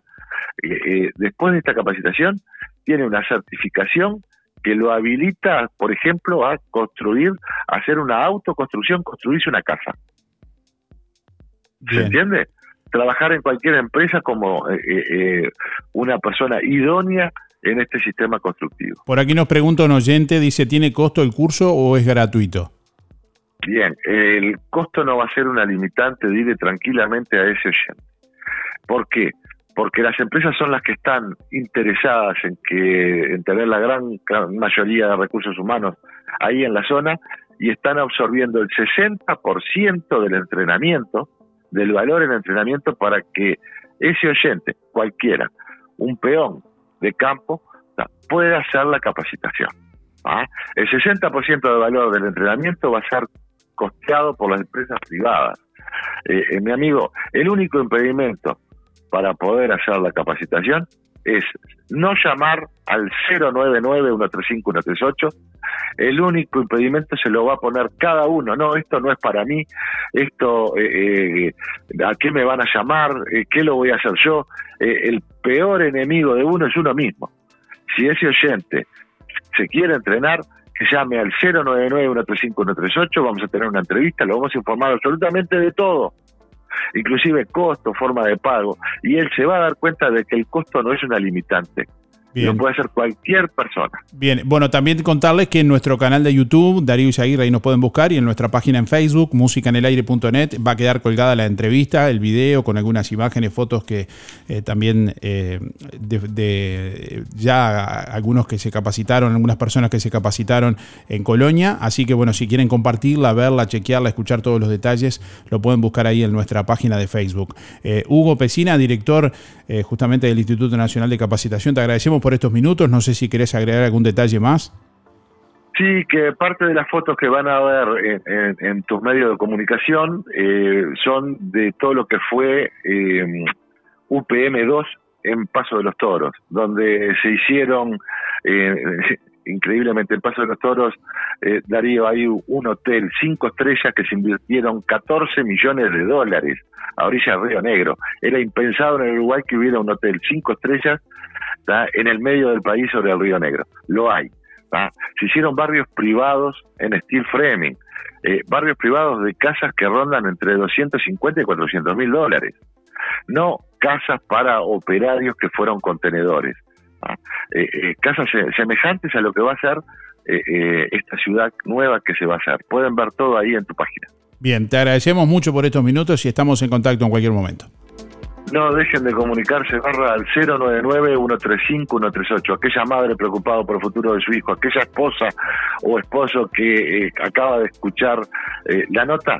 eh, eh, después de esta capacitación, tiene una certificación que lo habilita, por ejemplo, a construir, a hacer una autoconstrucción, construirse una casa. ¿Se entiende? Trabajar en cualquier empresa como eh, eh, eh, una persona idónea en este sistema constructivo. Por aquí nos pregunta un oyente, dice, ¿tiene costo el curso o es gratuito? Bien, el costo no va a ser una limitante, dile tranquilamente a ese oyente. ¿Por qué? Porque las empresas son las que están interesadas en que en tener la gran, mayoría de recursos humanos ahí en la zona y están absorbiendo el 60% del entrenamiento, del valor en entrenamiento para que ese oyente, cualquiera, un peón de campo, pueda hacer la capacitación. ¿ah? El 60% del valor del entrenamiento va a ser costeado por las empresas privadas. Eh, eh, mi amigo, el único impedimento para poder hacer la capacitación es no llamar al 099-135-138. El único impedimento se lo va a poner cada uno. No, esto no es para mí. Esto, eh, ¿a qué me van a llamar? ¿Qué lo voy a hacer yo? El peor enemigo de uno es uno mismo. Si ese oyente se quiere entrenar, que llame al 099-135-138, vamos a tener una entrevista, lo vamos a informar absolutamente de todo, inclusive costo, forma de pago, y él se va a dar cuenta de que el costo no es una limitante, lo puede hacer cualquier persona. Bien, bueno, también contarles que en nuestro canal de YouTube, Darío Izaguirre, ahí nos pueden buscar, y en nuestra página en Facebook, musicanelaire.net, va a quedar colgada la entrevista, el video, con algunas imágenes, fotos que eh, también eh, de, de- ya algunos que se capacitaron, algunas personas que se capacitaron en Colonia. Así que bueno, si quieren compartirla, verla, chequearla, escuchar todos los detalles, lo pueden buscar ahí en nuestra página de Facebook. Eh, Hugo Pesina, director justamente del Instituto Nacional de Capacitación, te agradecemos por estos minutos. No sé si querés agregar algún detalle más. Sí, que parte de las fotos que van a ver en, tus medios de comunicación eh, son de todo lo que fue eh, UPM2 en Paso de los Toros, donde se hicieron, eh, increíblemente en Paso de los Toros, eh, Darío, hay un hotel, cinco estrellas que se invirtieron 14 millones de dólares a orilla del Río Negro. Era impensado en el Uruguay que hubiera un hotel cinco estrellas en el medio del país sobre el Río Negro. Lo hay. Se hicieron barrios privados en steel framing, eh, barrios privados de casas que rondan entre 250 y 400 mil dólares. No casas para operarios que fueron contenedores. Eh, eh, casas semejantes a lo que va a ser esta ciudad nueva que se va a hacer. Pueden ver todo ahí en tu página. Bien, te agradecemos mucho por estos minutos y estamos en contacto en cualquier momento. No dejen de comunicarse, barra al 099-135-138. Aquella madre preocupada por el futuro de su hijo, aquella esposa o esposo que eh, acaba de escuchar eh, la nota,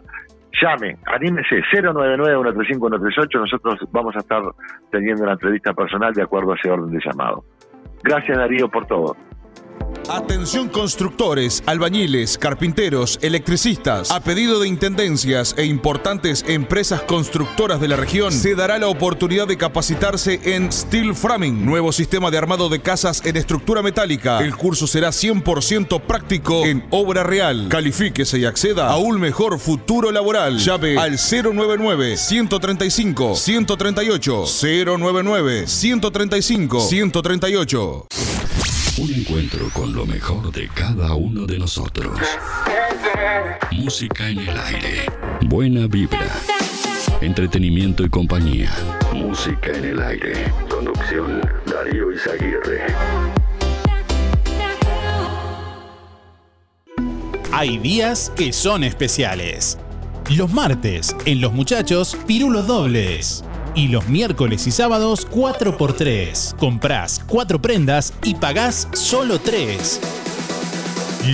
llame, anímese, 099-135-138. Nosotros vamos a estar teniendo una entrevista personal de acuerdo a ese orden de llamado. Gracias Darío por todo. Atención constructores, albañiles, carpinteros, electricistas. A pedido de intendencias e importantes empresas constructoras de la región, se dará la oportunidad de capacitarse en Steel Framing, nuevo sistema de armado de casas en estructura metálica. El curso será 100% práctico en obra real. Califíquese y acceda a un mejor futuro laboral. Llave al 099 135 138 099 135 138. Un encuentro con lo mejor de cada uno de nosotros. Música en el aire. Buena vibra. Entretenimiento y compañía. Música en el aire. Conducción Darío Izaguirre. Hay días que son especiales. Los martes, en Los Muchachos, pirulos dobles. Y los miércoles y sábados 4x3. Comprás 4 prendas y pagás solo 3.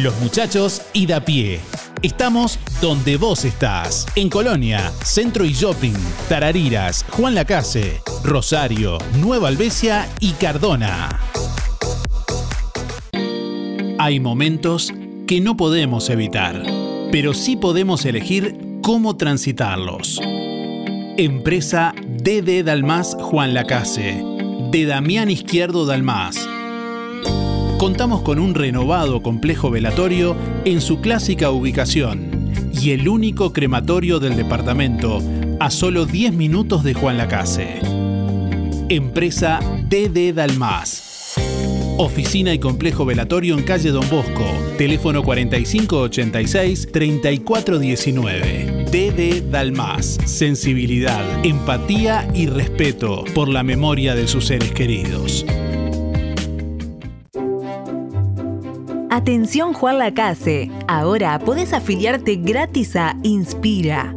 Los muchachos y da pie. Estamos donde vos estás. En Colonia, Centro y Shopping, Tarariras, Juan Lacase, Rosario, Nueva Albesia y Cardona. Hay momentos que no podemos evitar, pero sí podemos elegir cómo transitarlos. Empresa DD Dalmas Juan Lacase, de Damián Izquierdo Dalmas. Contamos con un renovado complejo velatorio en su clásica ubicación y el único crematorio del departamento a solo 10 minutos de Juan Lacase. Empresa DD Dalmas. Oficina y complejo velatorio en calle Don Bosco. Teléfono 4586-3419. DD Dalmas. Sensibilidad, empatía y respeto por la memoria de sus seres queridos. Atención Juan Lacase. Ahora podés afiliarte gratis a Inspira.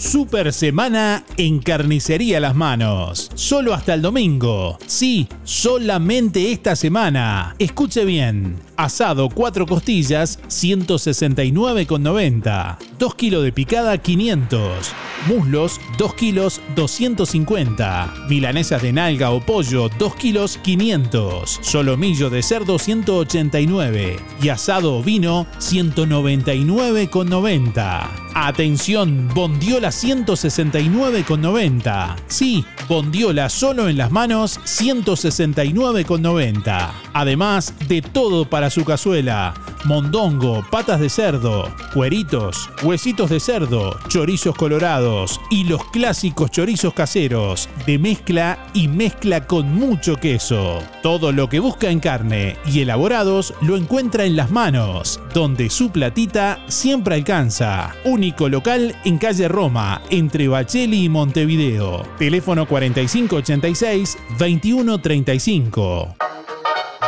Super semana en Carnicería Las Manos. Solo hasta el domingo. Sí, solamente esta semana. Escuche bien. Asado 4 costillas 169,90. 2 kilos de picada 500. Muslos 2 kilos 250. Milanesas de nalga o pollo 2 kilos 500. Solomillo de cerdo 189. Y asado ovino 199,90. Atención, Bondiola 169,90. Sí, Bondiola solo en las manos 169,90. Además de todo para su cazuela. Mondongo, patas de cerdo, cueritos, huesitos de cerdo, chorizos colorados y los clásicos chorizos caseros de mezcla y mezcla con mucho queso. Todo lo que busca en carne y elaborados lo encuentra en las manos, donde su platita siempre alcanza. Único local en calle Roma, entre Bacheli y Montevideo. Teléfono 4586-2135.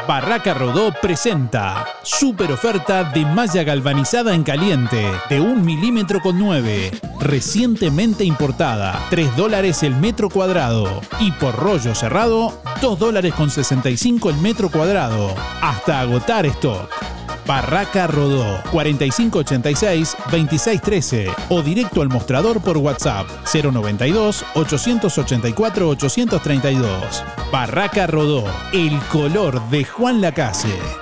Barraca Rodó presenta super oferta de malla galvanizada en caliente de 1 milímetro con 9, recientemente importada, 3 dólares el metro cuadrado y por rollo cerrado, 2 dólares con 65 el metro cuadrado, hasta agotar stock. Barraca Rodó 4586-2613 o directo al mostrador por WhatsApp 092-884-832. Barraca Rodó, el color de Juan Lacase.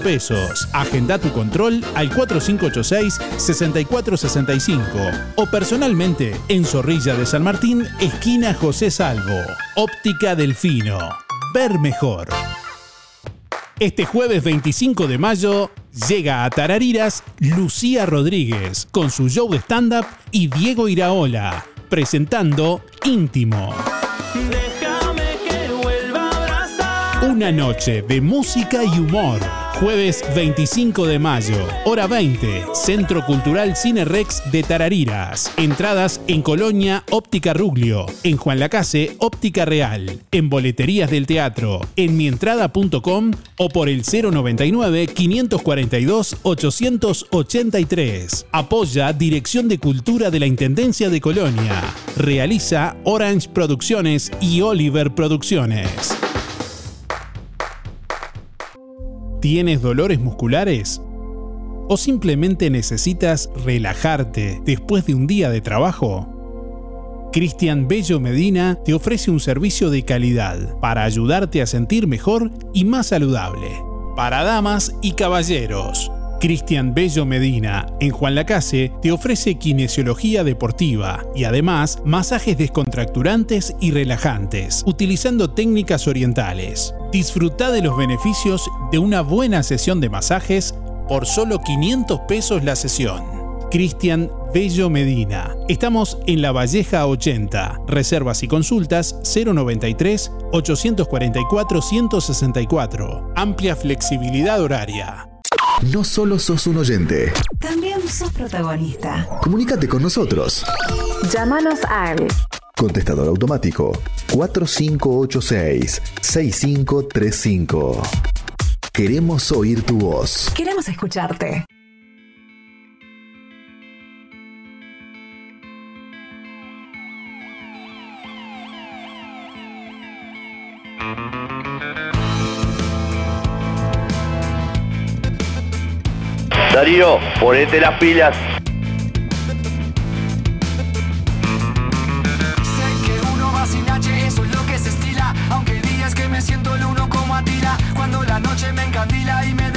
pesos. Agenda tu control al 4586-6465 o personalmente en Zorrilla de San Martín, esquina José Salvo. Óptica Delfino. Ver mejor. Este jueves 25 de mayo llega a Tarariras Lucía Rodríguez con su show de stand-up y Diego Iraola presentando Íntimo. Una noche de música y humor. Jueves 25 de mayo, hora 20, Centro Cultural Cine Rex de Tarariras. Entradas en Colonia Óptica Ruglio, en Juan Lacase Óptica Real, en Boleterías del Teatro, en mientrada.com o por el 099 542 883. Apoya Dirección de Cultura de la Intendencia de Colonia. Realiza Orange Producciones y Oliver Producciones. ¿Tienes dolores musculares? ¿O simplemente necesitas relajarte después de un día de trabajo? Cristian Bello Medina te ofrece un servicio de calidad para ayudarte a sentir mejor y más saludable. Para damas y caballeros. Cristian Bello Medina, en Juan Lacase, te ofrece kinesiología deportiva y además masajes descontracturantes y relajantes, utilizando técnicas orientales. Disfruta de los beneficios de una buena sesión de masajes por solo 500 pesos la sesión. Cristian Bello Medina. Estamos en La Valleja 80. Reservas y consultas 093 844 164. Amplia flexibilidad horaria. No solo sos un oyente. También sos protagonista. Comunícate con nosotros. Llámanos al Contestador automático 4586-6535. Queremos oír tu voz. Queremos escucharte. Darío, ponete las pilas. La noche me encandila y me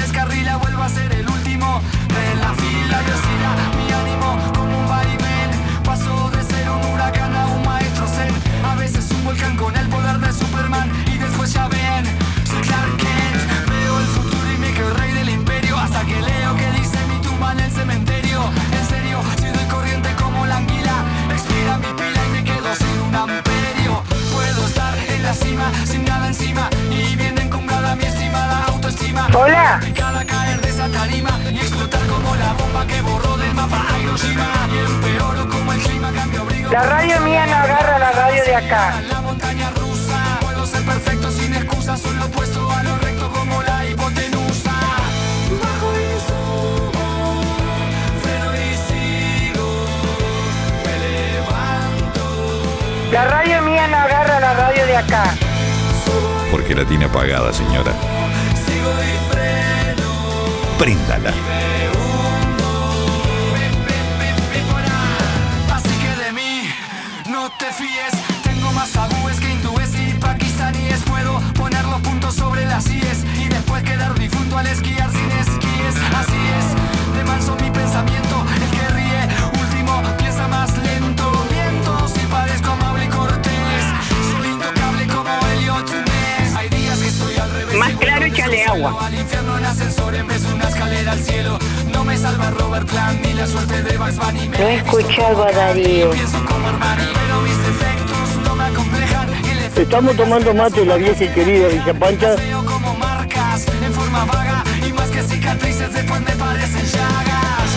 tomando mate en la vieja y querida Villa Pancha. veo como marcas en forma vaga y más que cicatrices después me parecen llagas.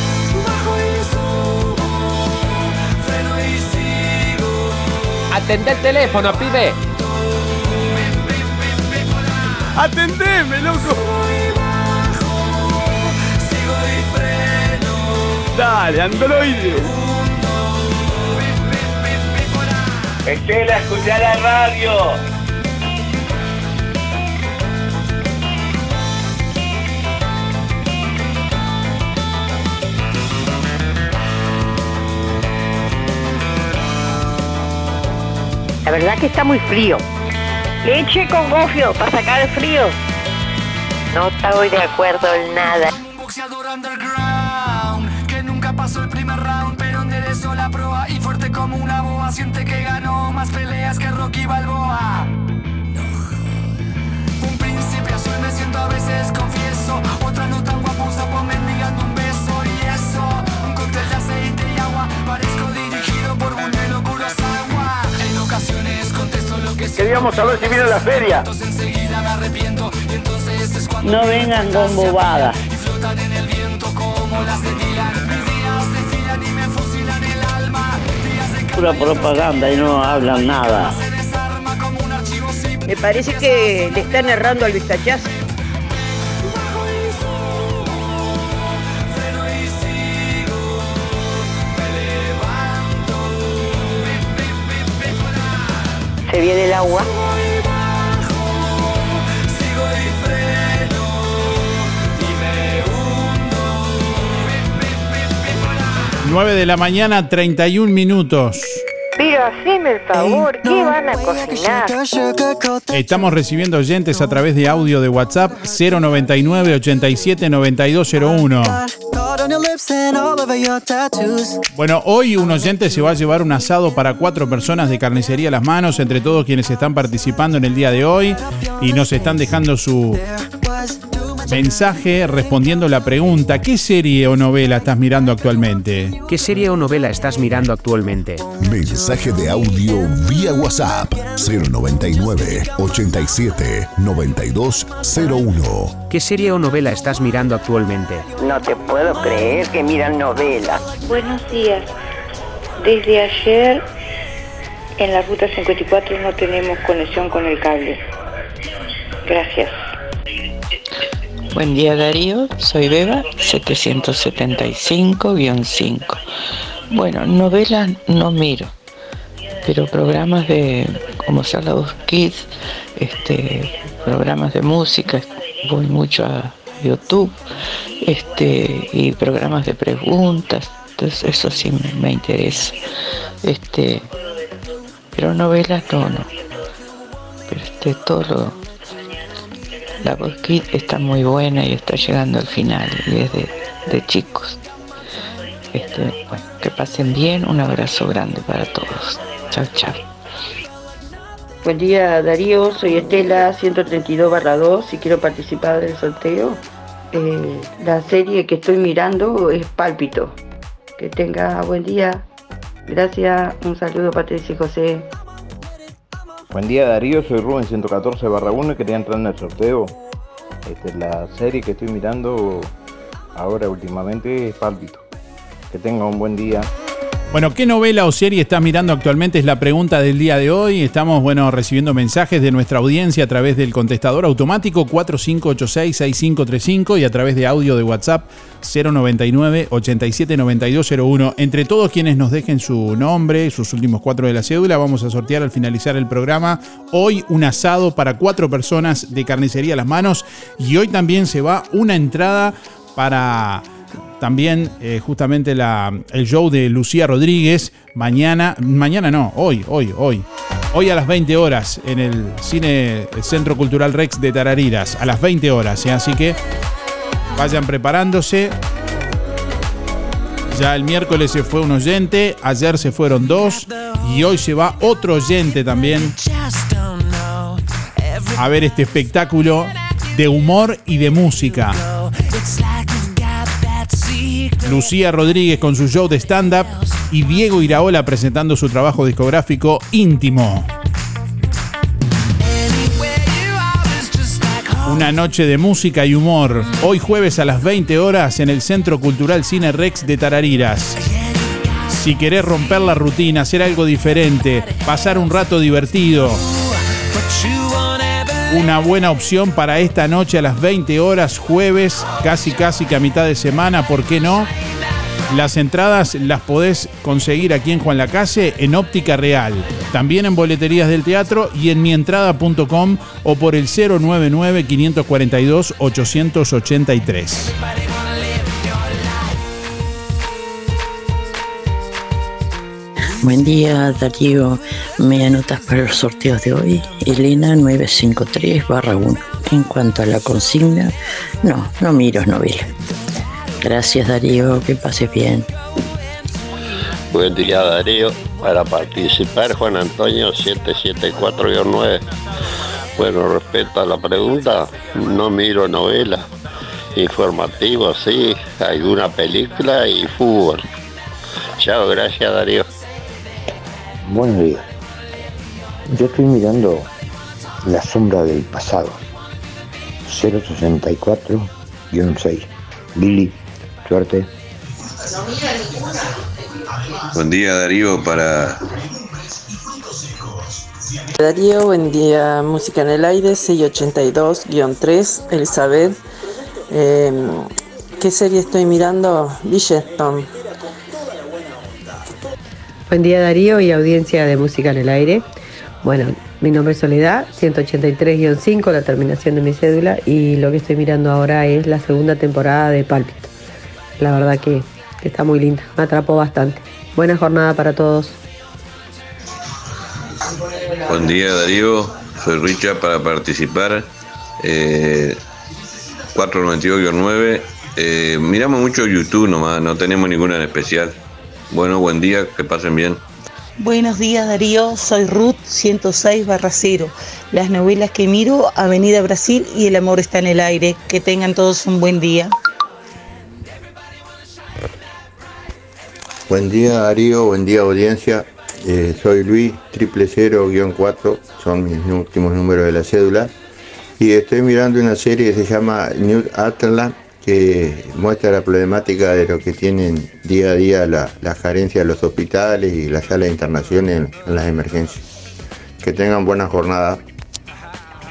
Bajo y subo, freno y sigo. Atendé el teléfono, pibe. ¡Atendeme, loco! Sigo y freno. Dale, androide. Estela, escuchá la radio. La verdad que está muy frío. Leche con gofio para sacar el frío. No estoy de acuerdo en nada. Boxeador underground que nunca pasó el primer round, pero enderezó la proa y fuerte como una boa. Siente que ganó más peleas que Rocky Balboa. Queríamos saber si viene la feria. No vengan con bobadas. Pura propaganda y no hablan nada. Me parece que le están errando al vistachazo. Se viene el agua. 9 de la mañana, 31 minutos. Pero haceme el favor, ¿qué van a cocinar? Estamos recibiendo oyentes a través de audio de WhatsApp 099 87 9201. Bueno, hoy un oyente se va a llevar un asado para cuatro personas de carnicería a las manos, entre todos quienes están participando en el día de hoy y nos están dejando su mensaje respondiendo la pregunta, ¿qué serie o novela estás mirando actualmente? ¿Qué serie o novela estás mirando actualmente? Mensaje de audio vía WhatsApp 099 87 9201. ¿Qué serie o novela estás mirando actualmente? No te puedo creer que miran novelas. Buenos días. Desde ayer en la ruta 54 no tenemos conexión con el cable. Gracias. Buen día Darío, soy Beba, 775-5. Bueno, novelas no miro, pero programas de como Salados Kids, este, programas de música, voy mucho a YouTube, este, y programas de preguntas, entonces eso sí me, me interesa. Este, pero novelas no, no. Pero este todo lo, la Kid está muy buena y está llegando al final y es de, de chicos. Este, bueno, que pasen bien, un abrazo grande para todos. Chao, chao. Buen día Darío, soy Estela 132 2 y quiero participar del sorteo. Eh, la serie que estoy mirando es Pálpito. Que tenga buen día. Gracias, un saludo Patricia y José. Buen día Darío, soy Rubén 114 barra 1 y quería entrar en el sorteo. Este, la serie que estoy mirando ahora últimamente es Pálpito. Que tenga un buen día. Bueno, ¿qué novela o serie estás mirando actualmente? Es la pregunta del día de hoy. Estamos, bueno, recibiendo mensajes de nuestra audiencia a través del contestador automático 4586-6535 y a través de audio de WhatsApp 099-879201. Entre todos quienes nos dejen su nombre, sus últimos cuatro de la cédula, vamos a sortear al finalizar el programa. Hoy un asado para cuatro personas de carnicería a las manos y hoy también se va una entrada para también eh, justamente la, el show de Lucía Rodríguez mañana, mañana no, hoy, hoy, hoy. Hoy a las 20 horas en el Cine Centro Cultural Rex de Tarariras, a las 20 horas, ¿eh? así que vayan preparándose. Ya el miércoles se fue un oyente, ayer se fueron dos y hoy se va otro oyente también a ver este espectáculo de humor y de música. Lucía Rodríguez con su show de stand-up y Diego Iraola presentando su trabajo discográfico íntimo. Una noche de música y humor. Hoy jueves a las 20 horas en el Centro Cultural Cine Rex de Tarariras. Si querés romper la rutina, hacer algo diferente, pasar un rato divertido. Una buena opción para esta noche a las 20 horas, jueves, casi casi que a mitad de semana, ¿por qué no? Las entradas las podés conseguir aquí en Juan Lacase en Óptica Real, también en boleterías del teatro y en mientrada.com o por el 099 542 883. Buen día, Darío. Me anotas para los sorteos de hoy. Elena 953 1. En cuanto a la consigna, no, no miro novela. Gracias, Darío. Que pases bien. Buen día, Darío. Para participar, Juan Antonio 774-9. Bueno, respecto a la pregunta, no miro novela. Informativo, sí, alguna película y fútbol. Chao, gracias, Darío. Buenos días. Yo estoy mirando La sombra del pasado. 064-6. Lili, suerte. Buen día Darío para Darío, buen día. Música en el aire, 682-3, Elizabeth. Eh, ¿Qué serie estoy mirando? Bridgerton. Buen día Darío y audiencia de Música en el Aire. Bueno, mi nombre es Soledad, 183-5, la terminación de mi cédula y lo que estoy mirando ahora es la segunda temporada de Pálpito. La verdad que, está muy linda, me atrapó bastante. Buena jornada para todos. Buen día Darío, soy Richard para participar. Eh, 492-9. Eh, miramos mucho YouTube nomás, no tenemos ninguna en especial. Bueno, buen día, que pasen bien. Buenos días Darío, soy Ruth 106 barra 0. Las novelas que miro, Avenida Brasil y El amor está en el aire. Que tengan todos un buen día. Buen día Darío, buen día audiencia. Eh, soy Luis, triple cero guion 4, son mis últimos números de la cédula. Y estoy mirando una serie que se llama New Atlant, que muestra la problemática de lo que tienen día a día la- las carencias de los hospitales y las salas de internación en, las emergencias. Que tengan buena jornada.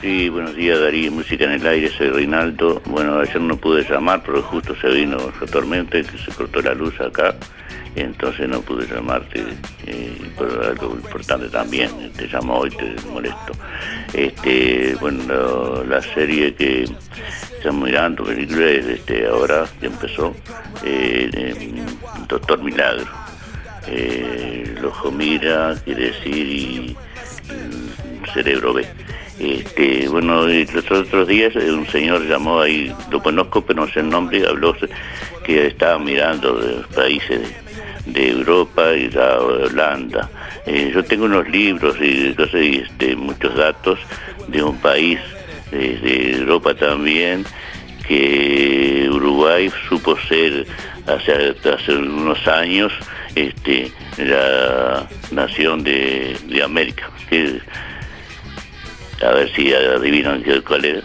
Sí, buenos días Darío, música en el aire, soy Reinaldo. Bueno, ayer no pude llamar porque justo se vino la tormenta y se cortó la luz acá, entonces no pude llamarte, eh, por algo importante también, te llamo hoy, te molesto. Este, bueno, lo- la serie que estamos mirando, película, es este, ahora que empezó, eh, eh, Doctor Milagro. Eh, ojo mira, quiere decir, y el cerebro ve. Este, bueno, y los otros días eh, un señor llamó ahí, lo conozco pero no sé el nombre, habló que estaba mirando de los países de Europa y de Holanda. Eh, yo tengo unos libros y, cosas y, este, muchos datos de un país eh, de Europa también, que Uruguay supo ser hace, hace unos años este, la nación de, de América. A ver si adivinan cuál era,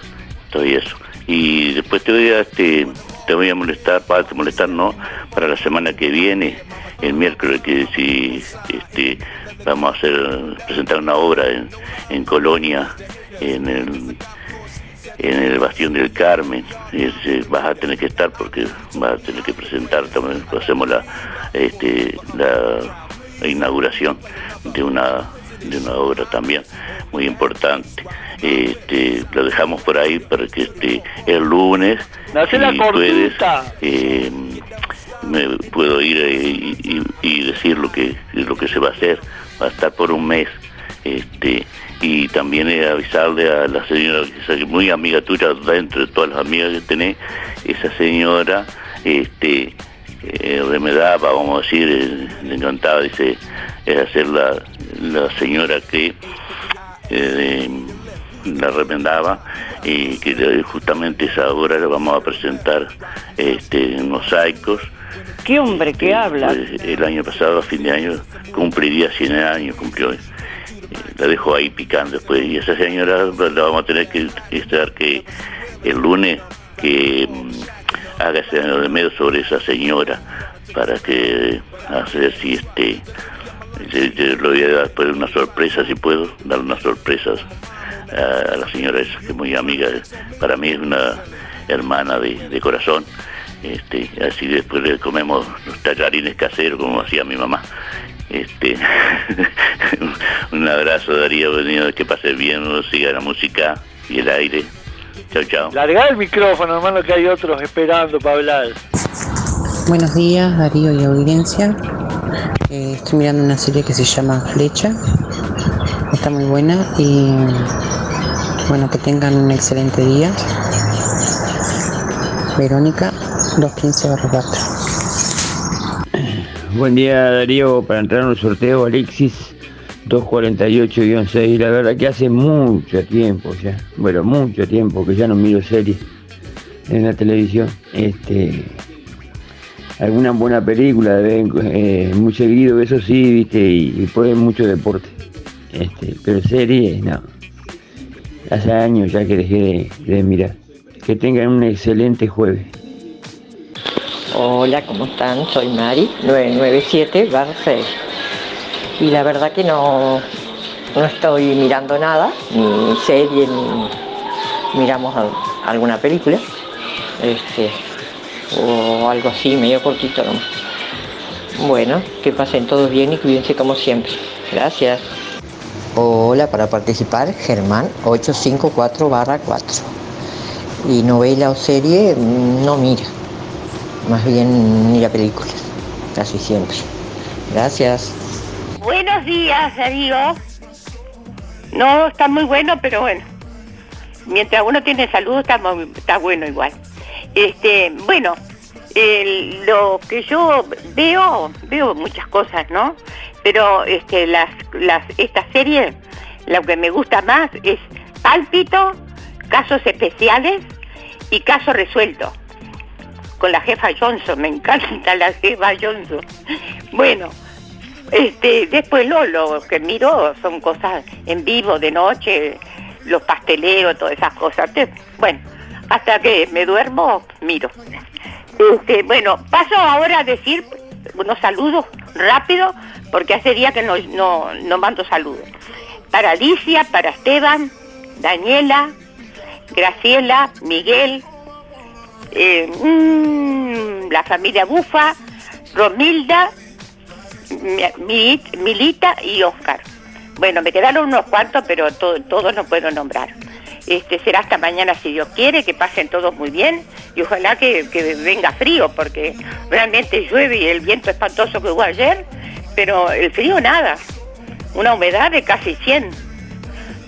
todo eso. Y después te voy a, este, te voy a molestar, para molestar no, para la semana que viene, el miércoles, que si este, vamos a hacer, presentar una obra en, en Colonia, en el en el Bastión del Carmen, es, eh, vas a tener que estar porque vas a tener que presentar también, hacemos la, este, la inauguración de una de una obra también muy importante. Este, lo dejamos por ahí para que este el lunes si puedes, eh, me puedo ir eh, y, decir lo que lo que se va a hacer. Va a estar por un mes. Este, y también eh, avisarle a la señora, que es muy amiga tuya, dentro de todas las amigas que tenés, esa señora, este, eh, remedaba, vamos a decir, le encantaba, dice, es hacer la, la señora que la remendaba y que justamente esa obra la vamos a presentar este, en mosaicos. ¿Qué hombre que habla? Pues, el año pasado, a fin de año, cumpliría 100 años, cumplió. eh, la dejó ahí picando después. Y esa señora pues, la vamos a tener que estar que el lunes que mm, haga ese de medio sobre esa señora para que hacer si este le voy a dar después una sorpresa si puedo dar unas sorpresas a, a la señora esa que es muy amiga para mí es una hermana de, de corazón este así después le comemos los tallarines caseros como hacía mi mamá este un abrazo Darío venido que pase bien siga la música y el aire chao chao Larga el micrófono, hermano, que hay otros esperando para hablar. Buenos días, Darío y audiencia. Eh, estoy mirando una serie que se llama Flecha. Está muy buena y bueno, que tengan un excelente día. Verónica, 215 4. Buen día Darío, para entrar en un sorteo Alexis 248-6, la verdad que hace mucho tiempo ya, bueno, mucho tiempo que ya no miro series en la televisión. Este, alguna buena película, eh, muy seguido, eso sí, viste, y, y pues mucho deporte. Este, pero series, no. Hace años ya que dejé de, de mirar. Que tengan un excelente jueves. Hola, ¿cómo están? Soy Mari, 997 6. Y la verdad que no, no estoy mirando nada, ni serie, ni miramos al- alguna película. Este, o algo así, medio cortito nomás. Bueno, que pasen todos bien y cuídense como siempre. Gracias. Hola, para participar, Germán 854 4. Y novela o serie no mira, más bien mira películas, casi siempre. Gracias. Buenos días, Darío. No, está muy bueno, pero bueno. Mientras uno tiene salud, está, está bueno igual. Este, bueno, lo que yo veo, veo muchas cosas, ¿no? Pero este, las, las, esta serie, lo que me gusta más es Pálpito, Casos Especiales y Caso Resuelto. Con la jefa Johnson, me encanta la jefa Johnson. Bueno, este, después lo, lo que miro son cosas en vivo, de noche, los pasteleros, todas esas cosas. Bueno, hasta que me duermo, miro. Este, bueno, paso ahora a decir unos saludos rápido, porque hace días que no, no, no mando saludos. Para Alicia, para Esteban, Daniela, Graciela, Miguel, eh, mm, la familia Bufa, Romilda, Mi- Milit- Milita y Oscar. Bueno, me quedaron unos cuantos, pero to- todos no puedo nombrar. Este, será hasta mañana si Dios quiere, que pasen todos muy bien y ojalá que, que venga frío, porque realmente llueve y el viento espantoso que hubo ayer, pero el frío nada, una humedad de casi 100.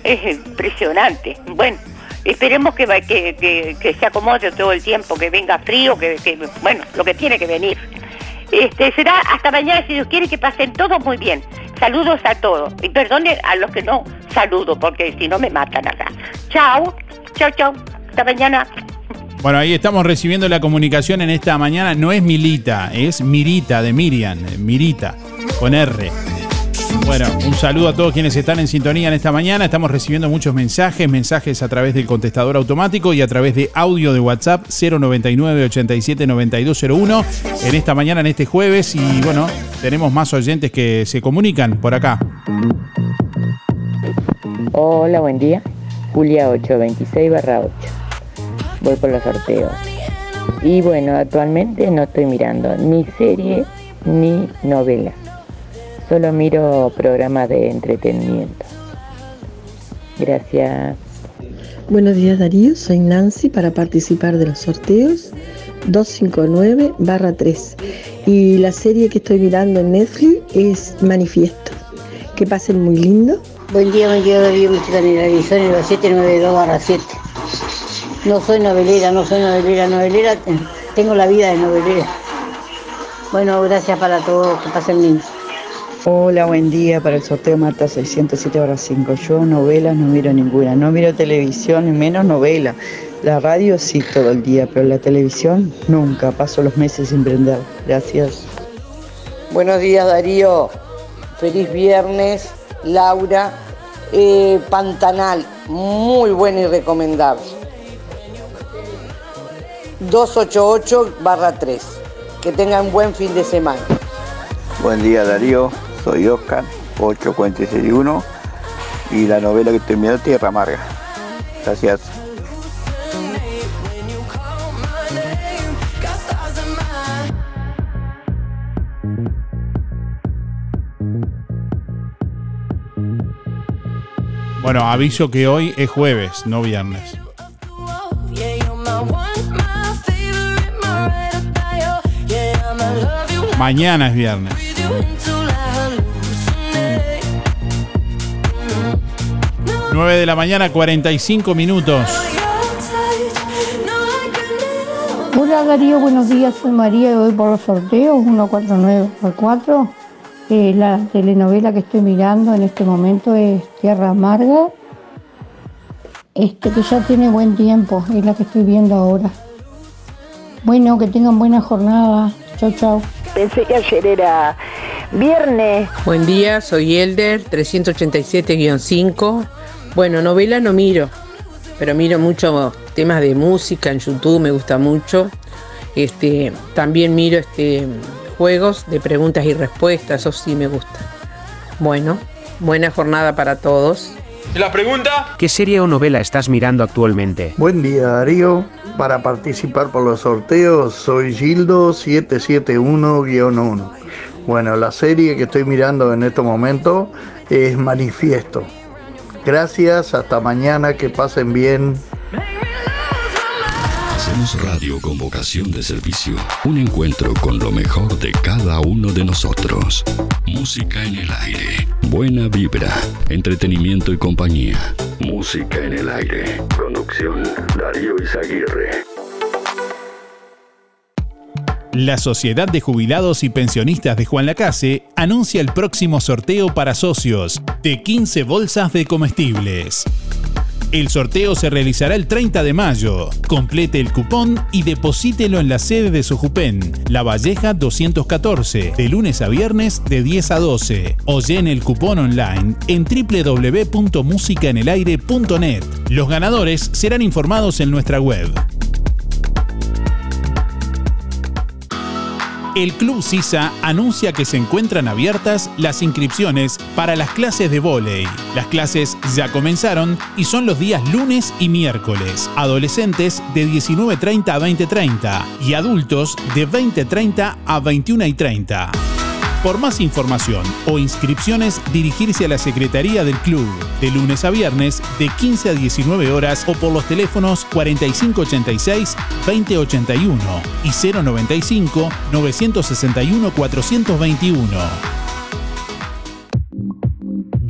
Es impresionante. Bueno, esperemos que, que, que- se acomode todo el tiempo, que venga frío, que, que- bueno, lo que tiene que venir. Este, será hasta mañana si Dios quiere que pasen todos muy bien. Saludos a todos. Y perdone a los que no saludo, porque si no me matan acá. Chao, chao, chao. Hasta mañana. Bueno, ahí estamos recibiendo la comunicación en esta mañana. No es Milita, es Mirita de Miriam, Mirita, con R. Bueno, un saludo a todos quienes están en sintonía en esta mañana. Estamos recibiendo muchos mensajes, mensajes a través del contestador automático y a través de audio de WhatsApp 099 87 9201 en esta mañana, en este jueves. Y bueno, tenemos más oyentes que se comunican por acá. Hola, buen día. Julia 826 barra 8. Voy por los sorteos. Y bueno, actualmente no estoy mirando ni serie ni novela. Solo miro programas de entretenimiento. Gracias. Buenos días Darío, soy Nancy para participar de los sorteos 259-3 y la serie que estoy mirando en Netflix es Manifiesto. Que pasen muy lindo. Buen día, buen día Darío, música en el avisor en el 792 barra 7. No soy novelera, no soy novelera, novelera, tengo la vida de novelera. Bueno, gracias para todos, que pasen lindo. Hola, buen día para el sorteo Marta 607 horas 5. Yo novelas no miro ninguna, no miro televisión y menos novela. La radio sí todo el día, pero la televisión nunca. Paso los meses sin prender. Gracias. Buenos días Darío, feliz viernes, Laura, Eh, Pantanal, muy buena y recomendable. 288-3. Que tengan buen fin de semana. Buen día Darío, soy Oscar, 8461 y la novela que estoy mirando Tierra Amarga. Gracias. Bueno, aviso que hoy es jueves, no viernes. Mañana es viernes. 9 de la mañana, 45 minutos. Hola Darío, buenos días, soy María y voy por los sorteos 149 por 4. Eh, la telenovela que estoy mirando en este momento es Tierra Amarga, este, que ya tiene buen tiempo, es la que estoy viendo ahora. Bueno, que tengan buena jornada. Chau, chau. Pensé que ayer era viernes. Buen día, soy Elder, 387-5. Bueno, novela no miro, pero miro mucho temas de música en YouTube, me gusta mucho. Este, también miro este, juegos de preguntas y respuestas, eso sí me gusta. Bueno, buena jornada para todos. ¿La pregunta? ¿Qué serie o novela estás mirando actualmente? Buen día Darío, para participar por los sorteos soy Gildo 771-1. Bueno, la serie que estoy mirando en este momento es Manifiesto. Gracias, hasta mañana, que pasen bien. Hacemos radio con vocación de servicio. Un encuentro con lo mejor de cada uno de nosotros. Música en el aire. Buena vibra. Entretenimiento y compañía. Música en el aire. Conducción Darío Izaguirre. La Sociedad de Jubilados y Pensionistas de Juan Lacase anuncia el próximo sorteo para socios de 15 bolsas de comestibles. El sorteo se realizará el 30 de mayo. Complete el cupón y deposítelo en la sede de Sojupen, La Valleja 214, de lunes a viernes de 10 a 12. O llene el cupón online en www.musicaenelaire.net. Los ganadores serán informados en nuestra web. El Club Sisa anuncia que se encuentran abiertas las inscripciones para las clases de vóley. Las clases ya comenzaron y son los días lunes y miércoles. Adolescentes de 19.30 a 20.30 y adultos de 20.30 a 21.30. Por más información o inscripciones, dirigirse a la Secretaría del Club de lunes a viernes de 15 a 19 horas o por los teléfonos 4586-2081 y 095-961-421.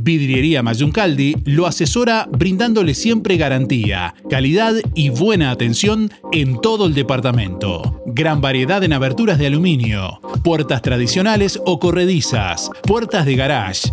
Vidriería Mayuncaldi lo asesora brindándole siempre garantía, calidad y buena atención en todo el departamento. Gran variedad en aberturas de aluminio, puertas tradicionales o corredizas, puertas de garage,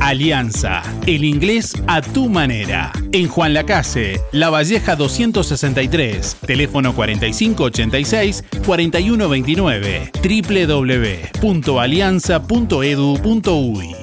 Alianza, el inglés a tu manera. En Juan Lacase, La Valleja 263, teléfono 4586-4129, www.alianza.edu.uy.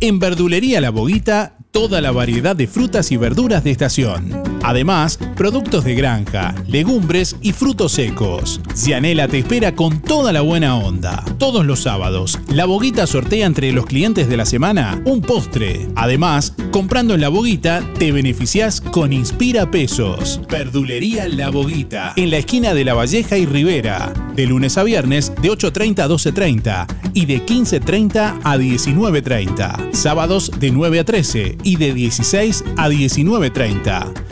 En Verdulería La Boguita, toda la variedad de frutas y verduras de estación. Además, productos de granja, legumbres y frutos secos. Cianela te espera con toda la buena onda. Todos los sábados, La Boguita sortea entre los clientes de la semana un postre. Además, comprando en La Boguita, te beneficias con Inspira Pesos. Verdulería La Boguita, en la esquina de La Valleja y Rivera. De lunes a viernes, de 8.30 a 12.30 y de 15.30 a 19.30. Sábados de 9 a 13 y de 16 a 19.30.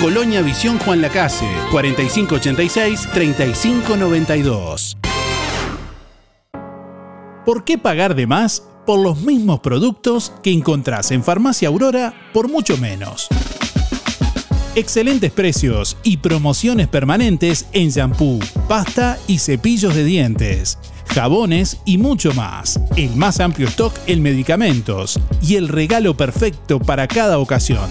Colonia Visión Juan Lacase, 4586-3592. ¿Por qué pagar de más por los mismos productos que encontrás en Farmacia Aurora por mucho menos? Excelentes precios y promociones permanentes en shampoo, pasta y cepillos de dientes, jabones y mucho más. El más amplio stock en medicamentos y el regalo perfecto para cada ocasión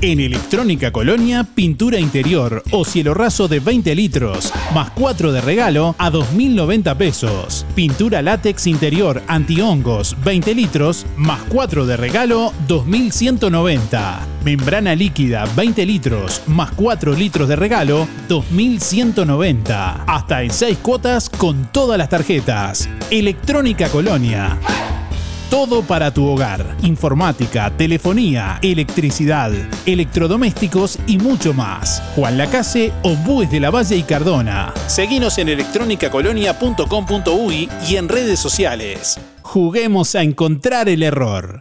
En Electrónica Colonia, pintura interior o cielo raso de 20 litros, más 4 de regalo a 2.090 pesos. Pintura látex interior antihongos 20 litros, más 4 de regalo 2.190. Membrana líquida 20 litros, más 4 litros de regalo 2.190. Hasta en 6 cuotas con todas las tarjetas. Electrónica Colonia. Todo para tu hogar. Informática, telefonía, electricidad, electrodomésticos y mucho más. Juan Lacase, Ombúes de la Valle y Cardona. Seguinos en electronicacolonia.com.uy y en redes sociales. Juguemos a encontrar el error.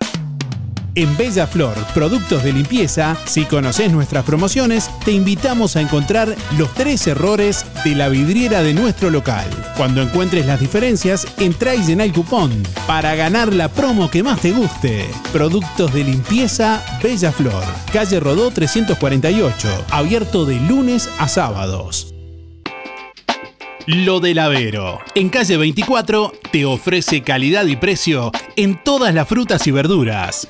En Bella Flor, productos de limpieza, si conoces nuestras promociones, te invitamos a encontrar los tres errores de la vidriera de nuestro local. Cuando encuentres las diferencias, entra y el cupón para ganar la promo que más te guste. Productos de limpieza Bella Flor, calle Rodó 348, abierto de lunes a sábados. Lo del Avero. En calle 24 te ofrece calidad y precio en todas las frutas y verduras.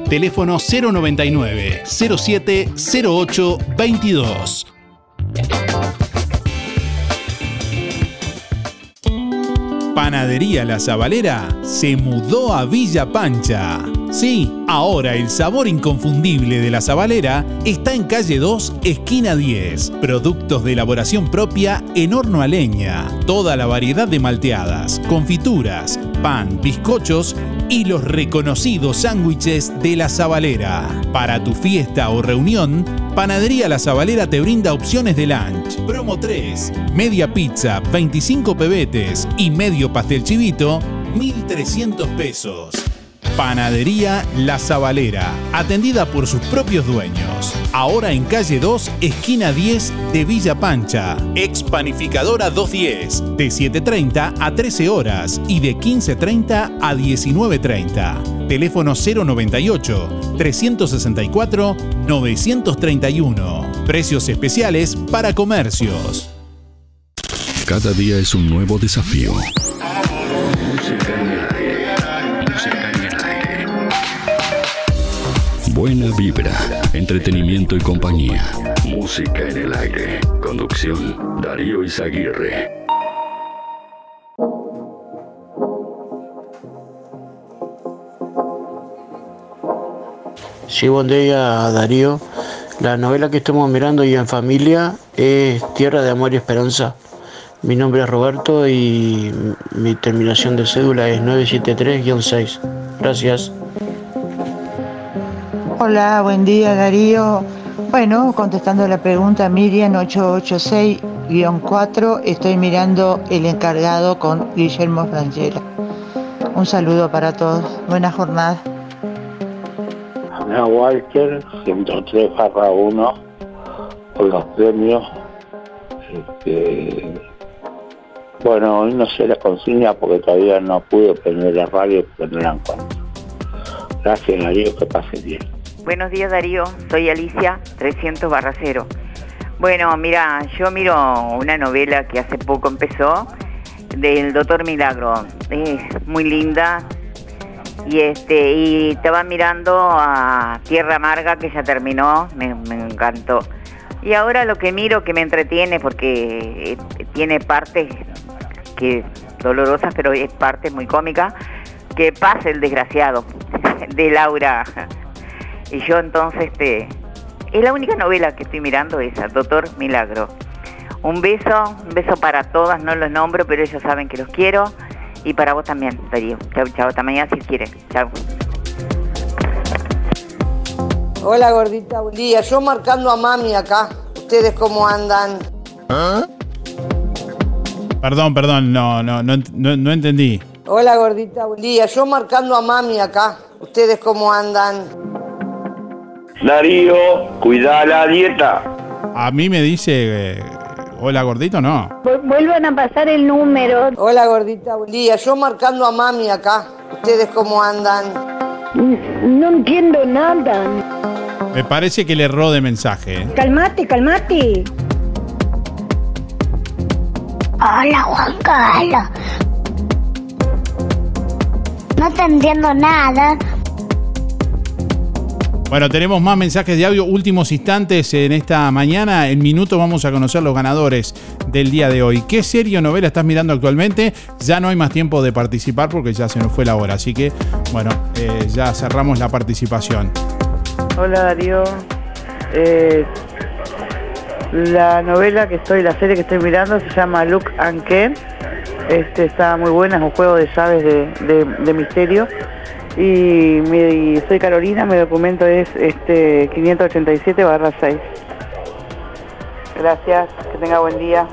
Teléfono 099 07 08 22. Panadería La Zabalera se mudó a Villa Pancha. Sí, ahora el sabor inconfundible de La Zabalera está en calle 2, esquina 10. Productos de elaboración propia en horno a leña. Toda la variedad de malteadas, confituras, pan, bizcochos y los reconocidos sándwiches de La Zabalera. Para tu fiesta o reunión, Panadería La Zabalera te brinda opciones de lunch. Promo 3, media pizza, 25 pebetes y medio pastel chivito, 1.300 pesos. Panadería La Zabalera, atendida por sus propios dueños. Ahora en calle 2, esquina 10 de Villa Pancha. Ex Panificadora 210, de 7.30 a 13 horas y de 15.30 a 19.30. Teléfono 098 364 931. Precios especiales para comercios. Cada día es un nuevo desafío. Buena vibra, entretenimiento y compañía. Música en el aire. Conducción, Darío Izaguirre. Sí, buen día Darío. La novela que estamos mirando y en familia es Tierra de Amor y Esperanza. Mi nombre es Roberto y mi terminación de cédula es 973-6. Gracias. Hola, buen día Darío. Bueno, contestando la pregunta Miriam 886-4, estoy mirando el encargado con Guillermo Frangela. Un saludo para todos. Buena jornada. Ana Walker, 103 barra 1, por los premios. Este, bueno, hoy no sé la consigna porque todavía no pude prender la radio porque no la encuentro. Gracias Darío, que pase bien. Buenos días Darío, soy Alicia 300 barra 0. Bueno, mira, yo miro una novela que hace poco empezó del Doctor Milagro. Es muy linda, y este y estaba mirando a Tierra Amarga que ya terminó, me, me encantó. Y ahora lo que miro que me entretiene porque eh, tiene partes que dolorosas, pero es parte muy cómica, que pase el desgraciado de Laura. Y yo entonces este es la única novela que estoy mirando esa, Doctor Milagro. Un beso, un beso para todas, no los nombro, pero ellos saben que los quiero. Y para vos también, Darío. Chau, chau. Hasta mañana si quieres. Chau. Hola gordita, buen día. Yo marcando a mami acá. ¿Ustedes cómo andan? Perdón, perdón, no, no, no, no, no entendí. Hola gordita, buen día. Yo marcando a mami acá. ¿Ustedes cómo andan? Darío, cuida la dieta. A mí me dice, eh, hola gordito, no. Vuelvan a pasar el número. Hola gordita, buen día. Yo marcando a mami acá. ¿Ustedes cómo andan? No entiendo nada. Me parece que le erró de mensaje. ¿eh? Calmate, calmate. Hola Juan Carlos. No te entiendo nada. Bueno, tenemos más mensajes de audio, últimos instantes en esta mañana. En minutos vamos a conocer los ganadores del día de hoy. ¿Qué serie o novela estás mirando actualmente? Ya no hay más tiempo de participar porque ya se nos fue la hora. Así que, bueno, eh, ya cerramos la participación. Hola Darío. Eh, la novela que estoy, la serie que estoy mirando se llama Look and Ken. Este, está muy buena, es un juego de llaves de, de- de misterio. Y, mi- soy Carolina, mi documento es este 587 6. Gracias, que tenga buen día.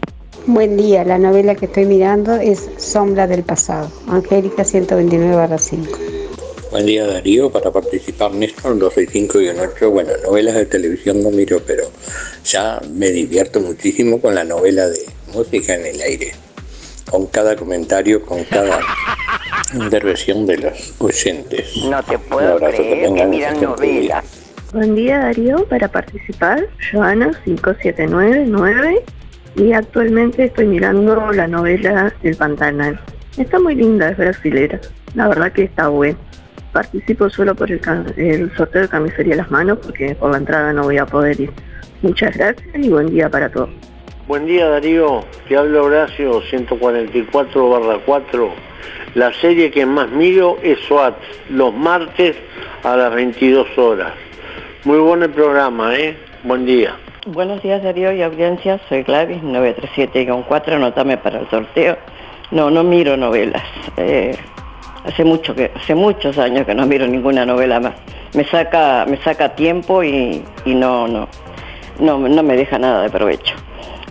Buen día, la novela que estoy mirando es Sombra del Pasado, Angélica 129-5. Buen día Darío, para participar Néstor 265 y 8. Bueno, novelas de televisión no miro, pero ya me divierto muchísimo con la novela de Música en el Aire. Con cada comentario, con cada intervención de los oyentes. No te puedo creer que miran novelas. Buen día Darío, para participar, Joana 5799 y actualmente estoy mirando la novela El Pantanal. Está muy linda, es brasilera, la verdad que está buena. Participo solo por el, ca- el sorteo de camisería Las Manos porque por la entrada no voy a poder ir. Muchas gracias y buen día para todos. Buen día Darío, te hablo Horacio 144 barra 4. La serie que más miro es SWAT, los martes a las 22 horas. Muy bueno el programa, ¿eh? Buen día. Buenos días Darío y audiencia, soy Gladys 937-4, anotame para el sorteo. No, no miro novelas. eh, hace mucho que, hace muchos años que no miro ninguna novela más. Me saca, me saca tiempo y, y no, no, no, no me deja nada de provecho.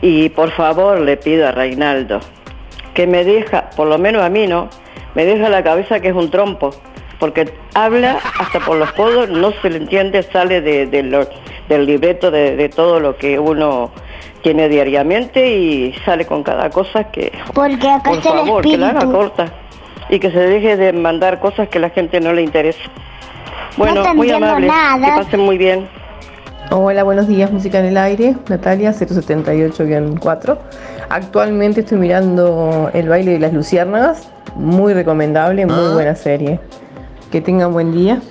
Y por favor le pido a Reinaldo que me deja, por lo menos a mí no, me deja la cabeza que es un trompo, porque habla hasta por los codos, no se le entiende, sale de, de lo- del libreto de, de todo lo que uno tiene diariamente y sale con cada cosa que, Porque acá por el favor, que la haga corta y que se deje de mandar cosas que a la gente no le interesa. Bueno, muy amable, nada. que pasen muy bien. Hola, buenos días, Música en el Aire, Natalia 078-4. Actualmente estoy mirando El baile de las luciérnagas, muy recomendable, muy buena serie. Que tengan buen día.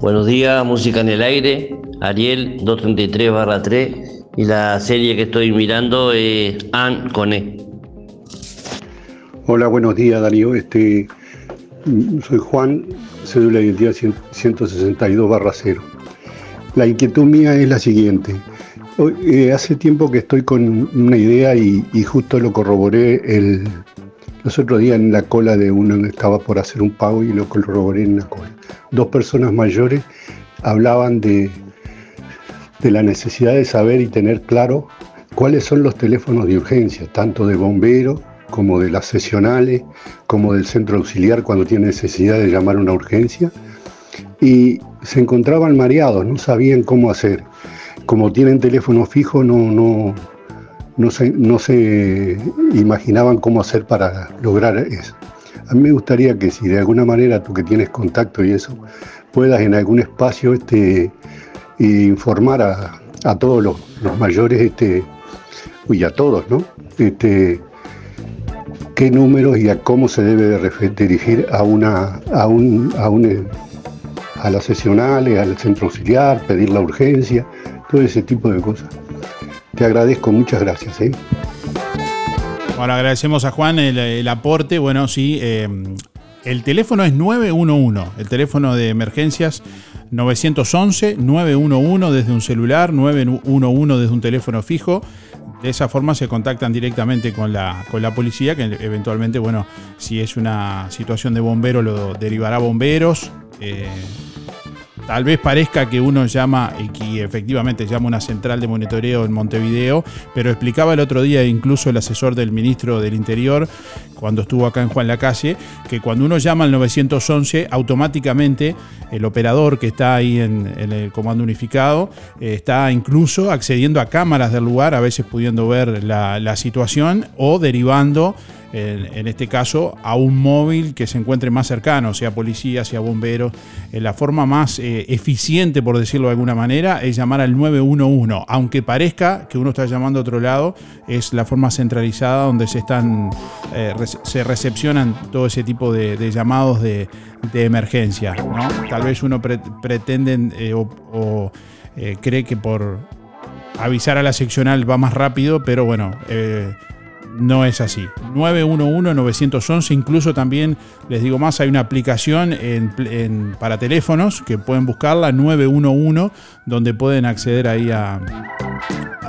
Buenos días, música en el aire, Ariel 233 barra 3 y la serie que estoy mirando es An Coné. Hola, buenos días Darío. Este, mm, soy Juan, cédula de identidad 100 162 barra 0. La inquietud mía es la siguiente. Eh, hace tiempo que estoy con una idea y, justo lo corroboré los otros días en la cola de uno, estaba por hacer un pago y lo corroboré en la cola. Dos personas mayores hablaban de, de la necesidad de saber y tener claro cuáles son los teléfonos de urgencia, tanto de bomberos como de las sesionales, como del centro auxiliar cuando tiene necesidad de llamar una urgencia. Y se encontraban mareados, no sabían cómo hacer. Como tienen teléfono fijo, no, no, no, se, no se imaginaban cómo hacer para lograr eso. A mí me gustaría que si de alguna manera tú que tienes contacto y eso, puedas en algún espacio este, informar a, a todos los, los mayores, este, y a todos, ¿no? Este, qué números y a cómo se debe de dirigir a una, a un, a las sesionales, al centro auxiliar, pedir la urgencia, todo ese tipo de cosas. Te agradezco, muchas gracias. ¿eh? Bueno, agradecemos a Juan el, el aporte. Bueno, sí, eh, el teléfono es 911, el teléfono de emergencias 911, 911 desde un celular, 911 desde un teléfono fijo. De esa forma se contactan directamente con la, con la policía, que eventualmente, bueno, si es una situación de bombero, lo derivará a bomberos. Eh, Tal vez parezca que uno llama, y que efectivamente llama una central de monitoreo en Montevideo, pero explicaba el otro día incluso el asesor del ministro del Interior, cuando estuvo acá en Juan la Calle, que cuando uno llama al 911, automáticamente el operador que está ahí en, el comando unificado eh, está incluso accediendo a cámaras del lugar, a veces pudiendo ver la situación o derivando en, este caso, a un móvil que se encuentre más cercano, sea policía, sea bomberos. Eh, la forma más eh, eficiente, por decirlo de alguna manera, es llamar al 911. Aunque parezca que uno está llamando a otro lado, es la forma centralizada donde se están eh, se recepcionan todo ese tipo de, llamados de, emergencia. Tal vez uno pre- pretende eh, o, cree que por avisar a la seccional va más rápido, pero bueno, no es así. 911-911, incluso también, les digo más, hay una aplicación para teléfonos que pueden buscarla, 911, donde pueden acceder ahí a,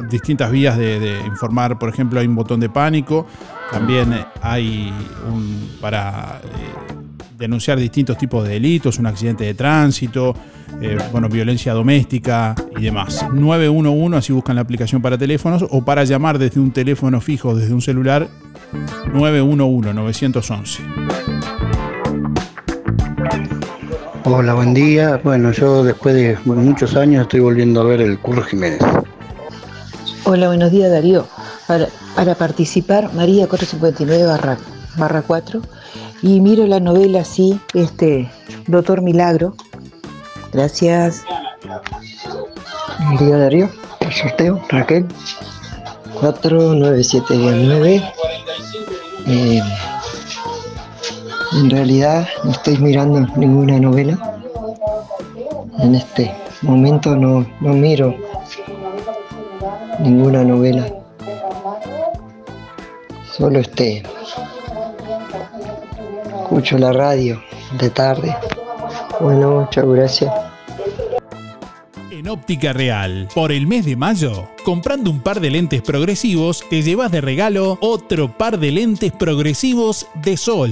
distintas vías de, de informar. Por ejemplo, hay un botón de pánico, también hay un para eh, denunciar distintos tipos de delitos, un accidente de tránsito, eh, bueno, violencia doméstica y demás. 911, así buscan la aplicación para teléfonos o para llamar desde un teléfono fijo, desde un celular, 911-911. Hola, buen día. Bueno, yo después de muchos años estoy volviendo a ver el Curro Jiménez. Hola, buenos días Darío. Para, para participar, María 459 barra, barra 4 y miro la novela así, este, Doctor Milagro. Gracias. Día Darío, el sorteo, Raquel 49719. Eh, en realidad no estoy mirando ninguna novela. En este momento no, no miro ninguna novela. Solo este escucho la radio de tarde. Bueno, muchas gracias. En Óptica Real, por el mes de mayo, comprando un par de lentes progresivos, te llevas de regalo otro par de lentes progresivos de sol.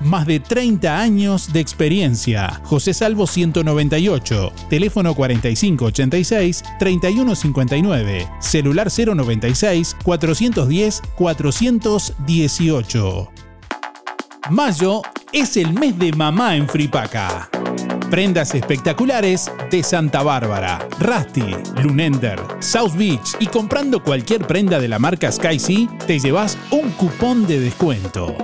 Más de 30 años de experiencia. José Salvo 198, teléfono 4586-3159, celular 096-410-418. Mayo es el mes de mamá en Fripaca. Prendas espectaculares de Santa Bárbara, Rusty, Lunender, South Beach y comprando cualquier prenda de la marca Sky te llevas un cupón de descuento.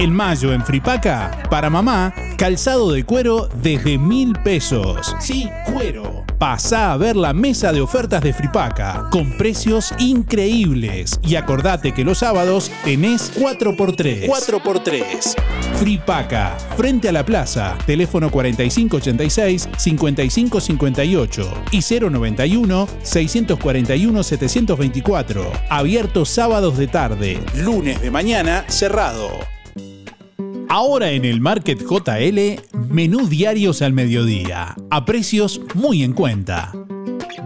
En mayo en Fripaca, para mamá, calzado de cuero desde mil pesos. Sí, cuero. Pasá a ver la mesa de ofertas de Fripaca, con precios increíbles. Y acordate que los sábados tenés 4x3. 4x3. Fripaca, frente a la plaza, teléfono 4586-5558 y 091-641-724. Abierto sábados de tarde, lunes de mañana cerrado. Ahora en el Market JL, menú diarios al mediodía, a precios muy en cuenta.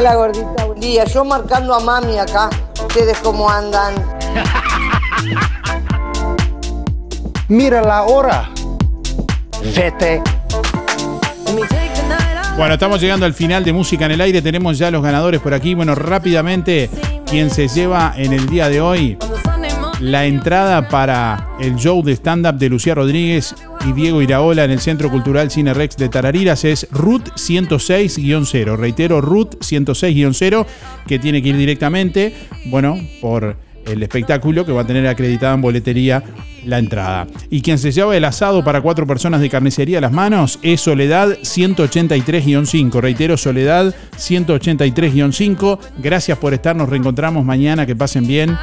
Hola gordita, buen día. Yo marcando a mami acá. ¿Ustedes cómo andan? Mira la hora. Vete. Bueno, estamos llegando al final de Música en el Aire. Tenemos ya los ganadores por aquí. Bueno, rápidamente, quien se lleva en el día de hoy la entrada para el show de stand-up de Lucía Rodríguez y Diego Iraola en el Centro Cultural Cine Rex de Tarariras es RUT 106-0. Reitero, RUT 106-0, que tiene que ir directamente, bueno, por el espectáculo que va a tener acreditada en boletería la entrada. Y quien se lleva el asado para cuatro personas de carnicería a las manos es Soledad 183-5. Reitero, Soledad 183-5. Gracias por estar, nos reencontramos mañana, que pasen bien.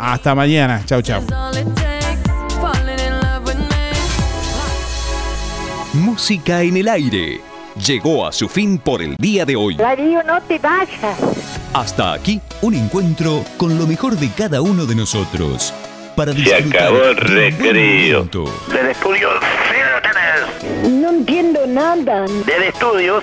Hasta mañana, chau chau. Música en el aire. Llegó a su fin por el día de hoy. Darío, no te vayas. Hasta aquí, un encuentro con lo mejor de cada uno de nosotros. Para Se disfrutar acabó el de un buen recreo. Del estudio, síganos. No entiendo nada. Del estudios,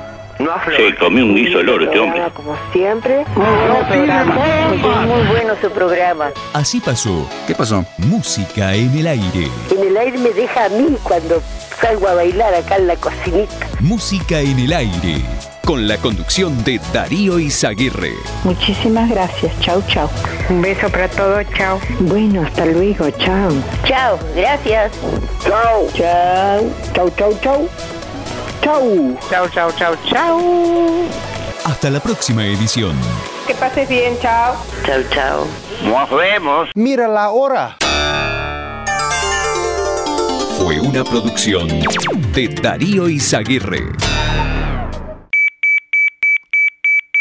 No Se comió un guiso loro este hombre. Como siempre. Muy programa. Bueno su programa. Así pasó. ¿Qué pasó? Música en el aire. En el aire me deja a mí cuando salgo a bailar acá en la cocinita. Música en el aire. Con la conducción de Darío Izaguirre. Muchísimas gracias. Chau, chau. Un beso para todos. Chau. Bueno, hasta luego. Chau. Chao. Gracias. Chau. Chau. Chau, chau, chau. Chau. Chao, chao, chao, chao. Hasta la próxima edición. Que pases bien. Chao. Chao, chao. Nos vemos. Mira la hora. Fue una producción de Darío Izaguirre.